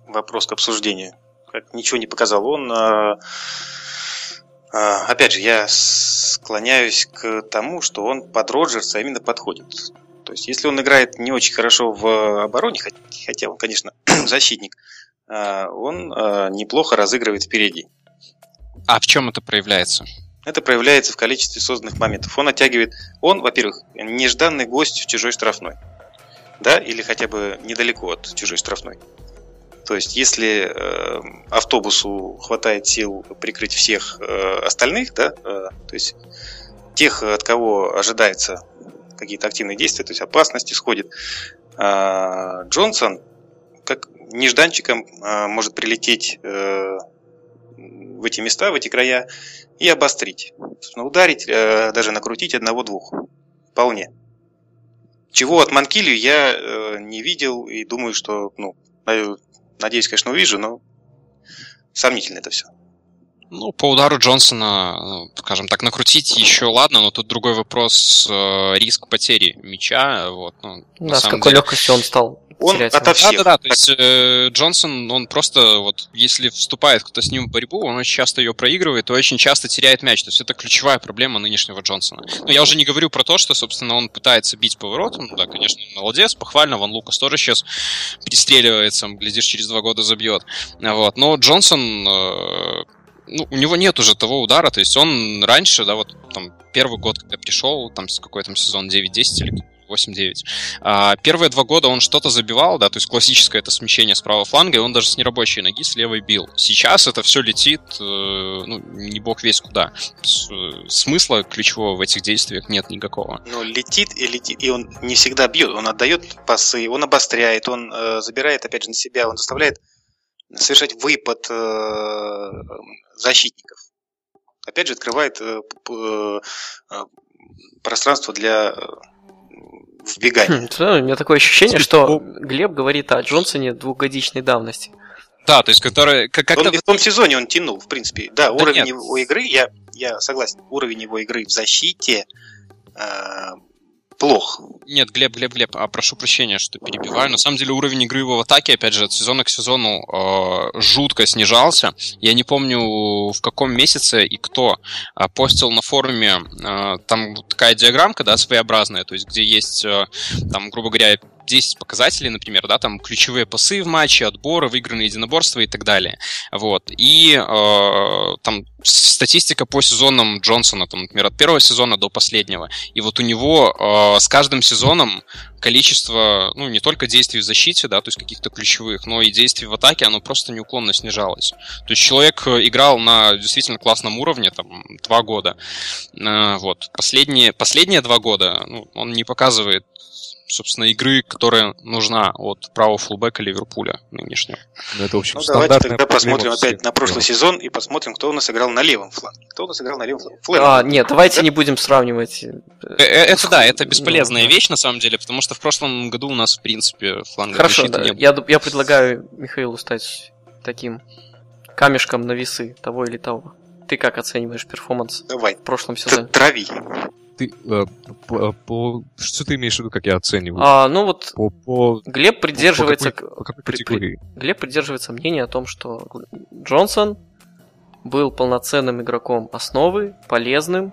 вопрос к обсуждению как ничего не показал. Он, а, а, опять же, я склоняюсь к тому, что он под Роджерса именно подходит. То есть, если он играет не очень хорошо в обороне, хотя он, конечно, защитник, а, он неплохо разыгрывает впереди. А в чем это проявляется? Это проявляется в количестве созданных моментов. Он оттягивает... Он, во-первых, нежданный гость в чужой штрафной. Да, или хотя бы недалеко от чужой штрафной. То есть, если э, автобусу хватает сил прикрыть всех э, остальных, да, э, то есть тех, от кого ожидается какие-то активные действия, то есть опасность исходит, э, Джонсон как нежданчиком э, может прилететь э, в эти места, в эти края и обострить. Ударить, э, даже накрутить одного-двух. Вполне. Чего от Манкили я э, не видел и думаю, что, ну, надеюсь, конечно, увижу, но сомнительно это все. Ну, по удару Джонсона, ну, скажем так, накрутить еще ладно, но тут другой вопрос э, риск потери мяча. Вот, ну, да, с какой деле... легкостью он стал он терять. ото всех. Да, да, да. То есть э, Джонсон, он просто вот, если вступает кто-то с ним в борьбу, он очень часто ее проигрывает и очень часто теряет мяч. То есть это ключевая проблема нынешнего Джонсона. Но я уже не говорю про то, что, собственно, он пытается бить поворотом. Да, конечно, молодец, похвально. Ван Лукас тоже сейчас пристреливается, глядишь, через два года забьет. Вот. Но Джонсон э, ну, у него нет уже того удара, то есть он раньше, да, вот там первый год, когда пришел, там какой там сезон 9-10 или 8-9. А, первые два года он что-то забивал, да, то есть классическое это смещение с правого фланга, и он даже с нерабочей ноги с левой бил. Сейчас это все летит, э, ну, не бог весь куда. Э, смысла ключевого в этих действиях нет никакого. Ну, летит и летит, и он не всегда бьет, он отдает пасы, он обостряет, он э, забирает, опять же, на себя, он заставляет совершать выпад э, защитников. Опять же, открывает э, э, пространство для вбегания. Хм, у меня такое ощущение, что Глеб говорит о Джонсоне двухгодичной давности. Да, то есть который... Как, он в том сезоне он тянул, в принципе. Да, да уровень нет. его игры, я, я согласен, уровень его игры в защите плох. Нет, Глеб, Глеб, Глеб, а прошу прощения, что перебиваю. На самом деле уровень игры его в атаке, опять же, от сезона к сезону э, жутко снижался. Я не помню, в каком месяце и кто э, постил на форуме э, там такая диаграммка, да, своеобразная, то есть где есть, э, там, грубо говоря, 10 показателей, например, да, там ключевые пасы в матче, отборы, выигранные единоборства и так далее. Вот. И э, там статистика по сезонам Джонсона, там, например, от первого сезона до последнего. И вот у него э, с каждым сезоном количество, ну, не только действий в защите, да, то есть каких-то ключевых, но и действий в атаке, оно просто неуклонно снижалось. То есть человек э, играл на действительно классном уровне, там, два года. Э, вот. Последние, последние два года ну, он не показывает собственно, игры, которая нужна от правого фулбека Ливерпуля нынешнего. Ну, это, в общем, ну, давайте тогда посмотрим опять на прошлый сезон и посмотрим, кто у нас играл на левом фланге. Кто у нас играл на левом фланге? А, нет, давайте да? не будем сравнивать. Э, э, это да, это бесполезная вещь, на самом деле, потому что в прошлом году у нас, в принципе, фланга Хорошо, да. не было. Я, я предлагаю Михаилу стать таким камешком на весы того или того. Ты как оцениваешь перформанс Давай. в прошлом сезоне? Трави ты э, по, по что ты имеешь в виду, как я оцениваю? А, ну вот по, по, Глеб придерживается по какой, по какой категории? Глеб придерживается мнения о том, что Джонсон был полноценным игроком основы, полезным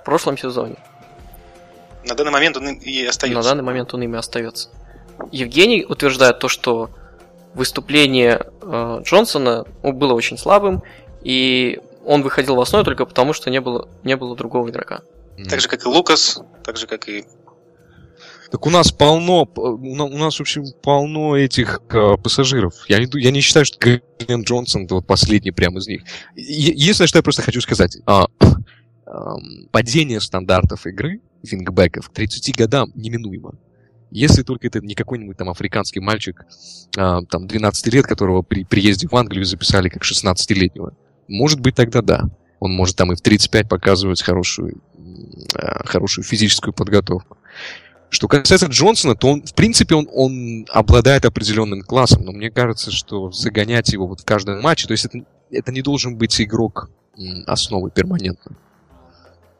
в прошлом сезоне. На данный момент он и остается. На данный момент он ими остается. Евгений утверждает то, что выступление э, Джонсона было очень слабым, и он выходил в основу только потому, что не было, не было другого игрока. Так же, как и Лукас, так же, как и... Так у нас полно, у нас, в общем, полно этих э, пассажиров. Я не, я не считаю, что Глен Джонсон это вот последний прямо из них. Единственное, что я просто хочу сказать. А, э, падение стандартов игры, вингбеков, к 30 годам неминуемо. Если только это не какой-нибудь там африканский мальчик, э, там, 12 лет, которого при приезде в Англию записали как 16-летнего. Может быть, тогда да. Он может там и в 35 показывать хорошую хорошую физическую подготовку. Что касается Джонсона, то он, в принципе, он, он обладает определенным классом, но мне кажется, что загонять его вот в каждом матче, то есть это, это не должен быть игрок основы перманентно.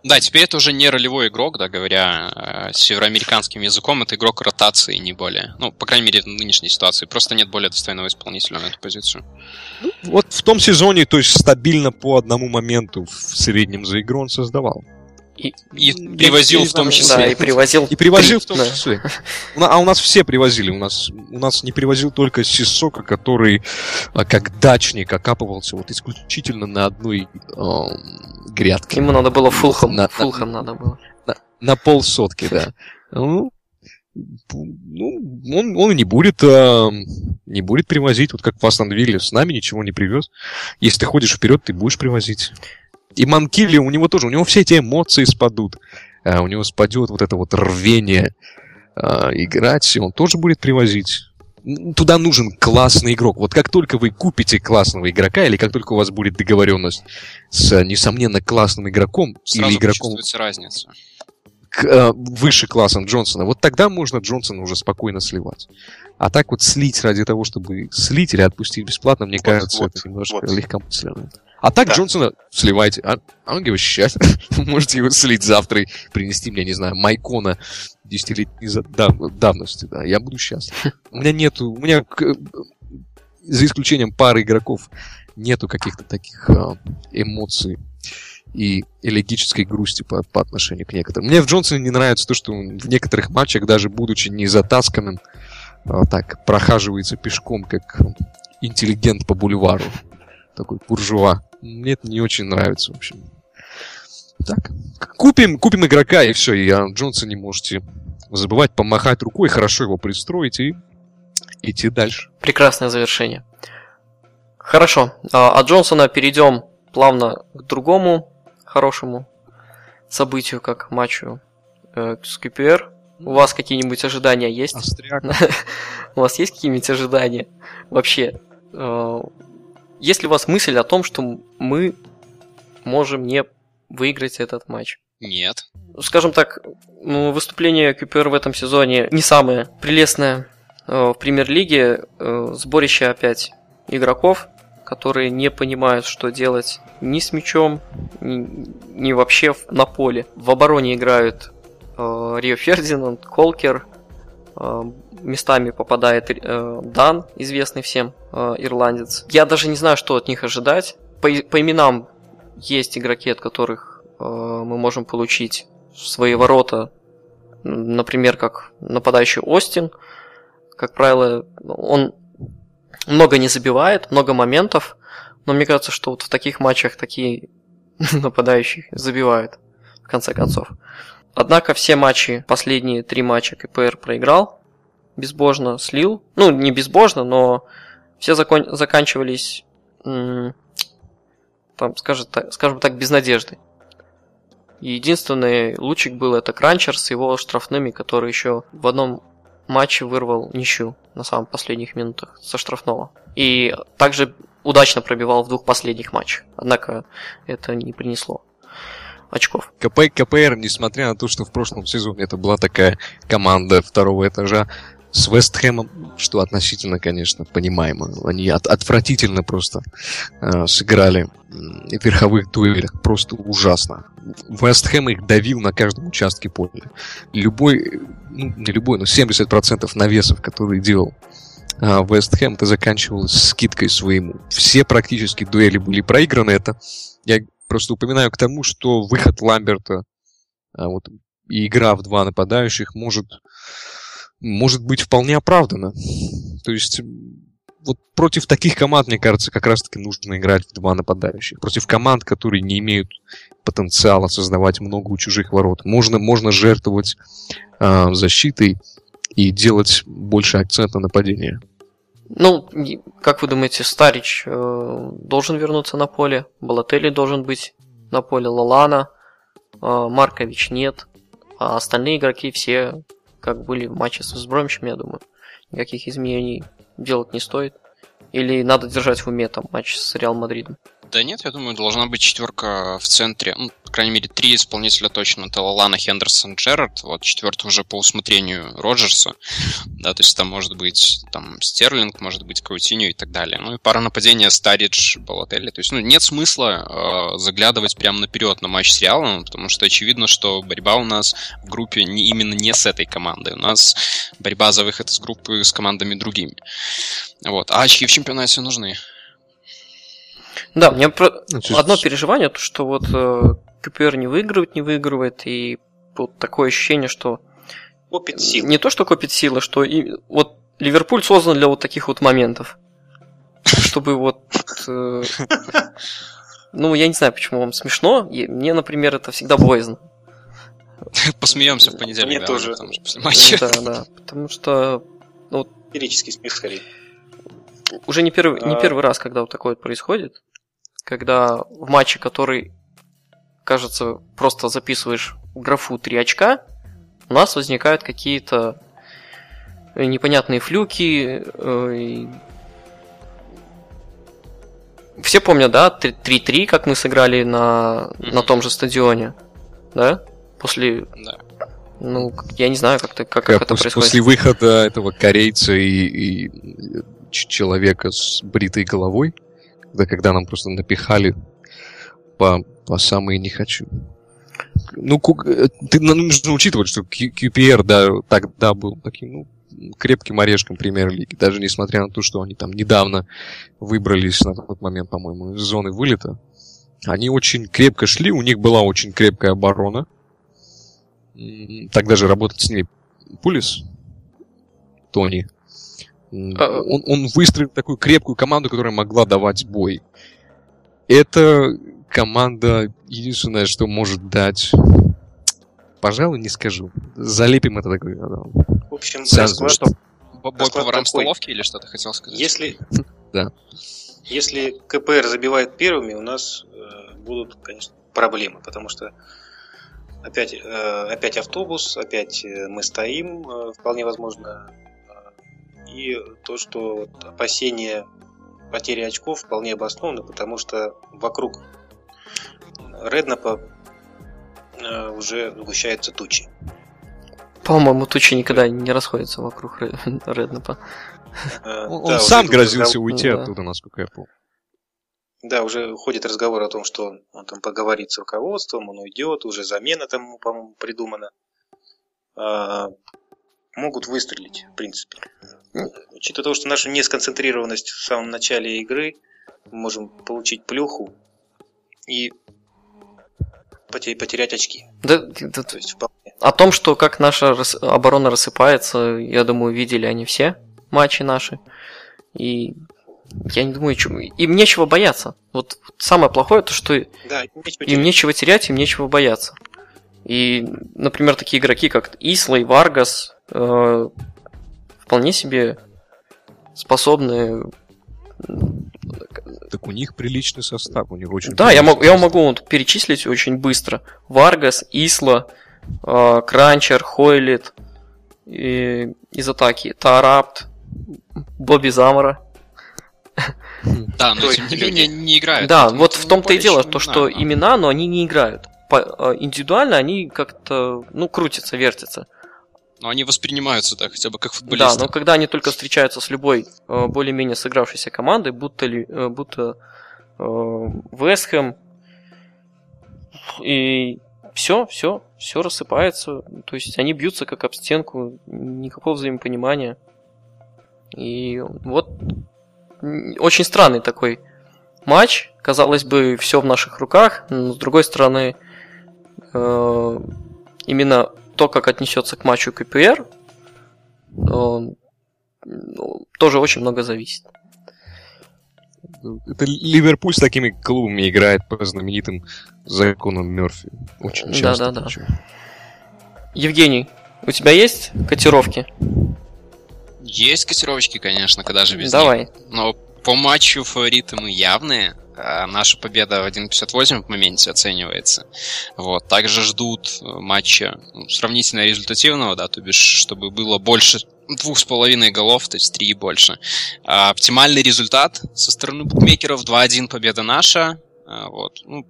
Да, теперь это уже не ролевой игрок, да, говоря э, североамериканским языком, это игрок ротации, не более. Ну, по крайней мере, в нынешней ситуации. Просто нет более достойного исполнителя на эту позицию. Ну, вот в том сезоне, то есть стабильно по одному моменту в среднем за игру он создавал. И, и привозил в том числе. Да, и привозил. И привозил в том да. числе. А у нас все привозили. У нас, у нас не привозил только Сисока, который а, как дачник окапывался вот исключительно на одной э, грядке. Ему надо было фулхам. На, фулхам на, надо было. На, на полсотки, да. Ну, ну, он, он не будет, э, не будет привозить, вот как в Астон Вилле, с нами ничего не привез. Если ты ходишь вперед, ты будешь привозить. И Манкили, у него тоже, у него все эти эмоции спадут. А у него спадет вот это вот рвение а, играть, и он тоже будет привозить. туда нужен классный игрок. Вот как только вы купите классного игрока, или как только у вас будет договоренность с, несомненно, классным игроком, Сразу или игроком разница. К, э, выше классом Джонсона, вот тогда можно Джонсона уже спокойно сливать. А так вот слить ради того, чтобы слить или отпустить бесплатно, мне Вот, кажется, вот, это немножко вот. легкомысленно. А так Да. Джонсона сливайте. А, а он сейчас. Можете его слить завтра и принести мне, не знаю, Майкона десятилетней дав- давности. Да, я буду счастлив. У меня нету... У меня, за исключением пары игроков, нету каких-то таких а, эмоций и элегической грусти по, по отношению к некоторым. Мне в Джонсоне не нравится то, что в некоторых матчах, даже будучи не затасканным, а, так прохаживается пешком, как интеллигент по бульвару. Такой буржуа. Мне это не очень нравится, в общем. Так, купим, купим игрока, и все, и о Джонсоне можете забывать, помахать рукой, хорошо его пристроить и идти дальше. Прекрасное завершение. Хорошо. А, От Джонсона перейдем плавно к другому хорошему событию, как матчу э, с КПР. У вас какие-нибудь ожидания есть? Остряк. У вас есть какие-нибудь ожидания? Вообще, э, есть ли у вас мысль о том, что мы можем не выиграть этот матч? Нет. Скажем так, ну, выступление КПР в этом сезоне не самое прелестное э, в премьер-лиге. Э, Сборище опять игроков, которые не понимают, что делать ни с мячом, ни, ни вообще на поле. В обороне играют э, Рио Фердинанд, Колкер, местами попадает э, Дан, известный всем э, ирландец. Я даже не знаю, что от них ожидать. По, по именам есть игроки, от которых э, мы можем получить свои ворота, например, как нападающий Остин. Как правило, он много не забивает, много моментов, но мне кажется, что вот в таких матчах такие нападающие забивают, в конце концов. Однако все матчи, последние три матча КПР проиграл, безбожно слил. Ну, не безбожно, но все закон- заканчивались, там, скажем так, скажем так, без надежды. Единственный лучик был это Кранчер с его штрафными, который еще в одном матче вырвал ничью на самых последних минутах со штрафного. И также удачно пробивал в двух последних матчах. Однако это не принесло очков. КП, КПР, несмотря на то, что в прошлом сезоне это была такая команда второго этажа с Вестхэмом, что относительно, конечно, понимаемо. Они от- отвратительно просто э, сыграли в верховых дуэлях. Просто ужасно. Вестхэм их давил на каждом участке поля. Любой, э, ну, не любой, но 70% навесов, которые делал а, Вестхэм, это заканчивалось скидкой своему. Все практически дуэли были проиграны. Это я просто упоминаю к тому, что выход Ламберта а, вот, и игра в два нападающих может, может быть вполне оправдана. То есть вот против таких команд, мне кажется, как раз-таки нужно играть в два нападающих. Против команд, которые не имеют потенциала создавать много у чужих ворот. Можно, можно жертвовать а, защитой и делать больше акцент на нападение. Ну, как вы думаете, Старич э, должен вернуться на поле, Балатели должен быть на поле, Лалана, э, Маркович нет, а остальные игроки все как были в матче с Весбромичем, я думаю. Никаких изменений делать не стоит. Или надо держать в уме там матч с Реал Мадридом. Да нет, я думаю, должна быть четверка в центре. Ну, по крайней мере, три исполнителя точно. Это Лалана, Хендерсон, Джерард. Вот четвертый уже по усмотрению Роджерса. Да, то есть там может быть там Стерлинг, может быть Каутиньо и так далее. Ну и пара нападения Старидж, Балотелли. То есть, ну, нет смысла э, заглядывать прямо наперед на матч с Реалом, потому что очевидно, что борьба у нас в группе не, именно не с этой командой. У нас борьба за выход из группы с командами другими. Вот. А очки в чемпионате нужны. Да, мне про- Ну, то есть- одно переживание, то, что вот э, КПР не выигрывает, не выигрывает, и вот такое ощущение, что Копит сил. не то, что копит силы, что и вот Ливерпуль создан для вот таких вот моментов. Чтобы вот... э, ну, я не знаю, почему вам смешно. Мне, например, это всегда боязно. Посмеемся в понедельник, Мне да, тоже. потому что. Да, да. Потому что Лирический смех скорее. Уже не первый, не А. первый раз, когда вот такое происходит. Когда в матче, который, кажется, просто записываешь в графу 3 очка, у нас возникают какие-то непонятные флюки. э, и- Все помнят, да, 3-3, как мы сыграли на, на том же стадионе, да? После, Да. ну, как- я не знаю, как, как, Как как это происходит. После выхода этого корейца и, и человека с бритой головой, да когда нам просто напихали по, по самые не хочу. Ну, ку- э, ты ну, нужно учитывать, что QPR, да, тогда был таким, ну, крепким орешком премьер-лиги, даже несмотря на то, что они там недавно выбрались на тот момент, по-моему, из зоны вылета. Они очень крепко шли, у них была очень крепкая оборона. Тогда же работать с ними Пулис, Тони. А, Он, он выстроил такую крепкую команду, которая могла давать бой. Это команда единственное, что может дать... Пожалуй, не скажу. Залепим это такой... В общем, расклад- Что? Бо- Бой по ворам столовки или что ты хотел сказать? Если, Да. если КПР забивает первыми, у нас э, будут, конечно, проблемы, потому что опять, э, опять автобус, опять э, мы стоим, э, вполне возможно, и то, что вот опасения потери очков вполне обоснованы, потому что вокруг Реднапа э, уже сгущаются тучи. По-моему, тучи никогда не расходятся вокруг Ре- Реднапа. Э, Он, сам грозился уйти да. оттуда, насколько я помню. Да, уже ходит разговор о том, что он, он там поговорит с руководством, он уйдет, уже замена там, по-моему, придумана. Могут выстрелить, в принципе. Учитывая то, что нашу несконцентрированность в самом начале игры, мы можем получить плюху и поте- потерять очки. Да, да, То есть вполне. О том, что как наша оборона рассыпается, я думаю, видели они все матчи наши. И я не думаю, чё- им нечего бояться. Вот самое плохое то, что Да, им нечего терять, им нечего бояться. И, например, такие игроки, как Исла и Варгас, э, вполне себе способны. Так у них приличный состав, у них очень... Да, я, приличный мог, я могу вот перечислить очень быстро. Варгас, Исла, э, Кранчер, Хойлит и, из атаки. Тарапт, Бобби Замара. Да, но эти не люди? менее не играют. Да, вот в том-то и дело, то, что имена, но они не играют. Э, индивидуально они как-то, ну, крутятся, вертятся. Но они воспринимаются, да, хотя бы как футболисты. Да, но когда они только встречаются с любой э, более-менее сыгравшейся командой, будто, ли, э, будто э, Вестхэм, и все, все, все рассыпается. То есть они бьются как об стенку, никакого взаимопонимания. И вот очень странный такой матч. Казалось бы, все в наших руках, но с другой стороны, э, именно то, как отнесется к матчу КПР, он, ну, тоже очень много зависит. Это Ливерпуль с такими клубами играет по знаменитым законам Мерфи. Очень Да, часто. да, да. причем. Евгений, у тебя есть котировки? Есть котировочки, конечно, когда же без них. Давай. Но по матчу фавориты мы явные. А Наша победа в 1.58 в моменте оценивается. Вот. Также ждут э, матча ну, сравнительно результативного, да, то бишь, чтобы было больше двух с половиной голов, то есть три и больше. А оптимальный результат со стороны букмекеров 2-1 победа наша. А, Вот. Ну,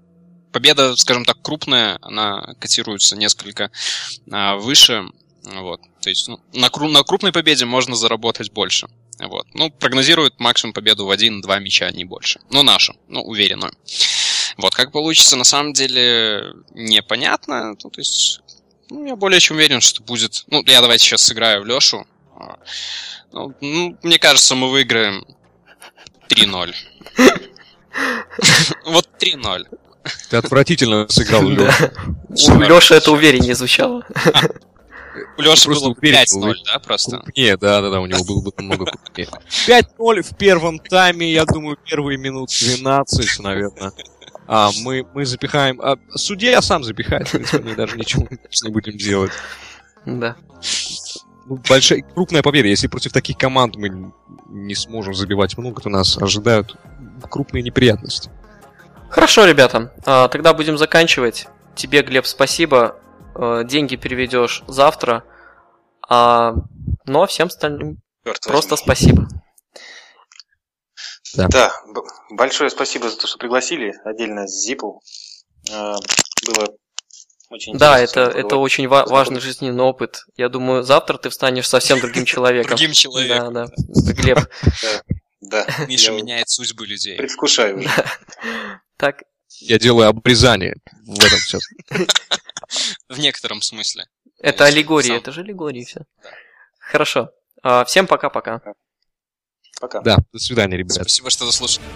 победа, скажем так, крупная, она котируется несколько а, выше. Вот. То есть ну, на, кру- на крупной победе можно заработать больше. Вот. Ну, прогнозируют максимум победу в один-два мяча, не больше. Ну, нашу, ну, уверенную. Вот, как получится, на самом деле, непонятно. Ну, то есть, ну, я более чем уверен, что будет... Ну, я давайте сейчас сыграю в Лешу. А, Ну, ну, мне кажется, мы выиграем 3-0. Вот 3-0. Ты отвратительно сыграл, Лёш. У Лёши это увереннее звучало. У Леши Просто было бы уверен, 5-0, да, просто? Крупнее, да-да-да, у него было бы намного крупнее. 5-0 в первом тайме, я думаю, первые минут 12, наверное. А, мы, мы запихаем... А, судья сам запихает, в принципе, мы даже ничего не будем делать. Да. Ну, большая, крупная победа. Если против таких команд мы не сможем забивать много, то нас ожидают крупные неприятности. Хорошо, ребята, а, тогда будем заканчивать. Тебе, Глеб, спасибо. Э, Деньги переведешь завтра. А Но всем остальным просто возьми. спасибо. Да. Да, большое спасибо за то, что пригласили. Отдельно Зипу. Э, Было очень Да, интересно это, с это очень ва- важный жизненный опыт. Я думаю, завтра ты встанешь совсем другим человеком. Другим человеком. Да, да. Глеб. Да, Миша меняет судьбы людей. предвкушаю уже. Так, Я делаю обрезание в этом сейчас. В некотором смысле. это аллегория, это же аллегория, все. Хорошо. А, Всем пока-пока. Пока. Да, до свидания, ребят. Спасибо, что дослушали.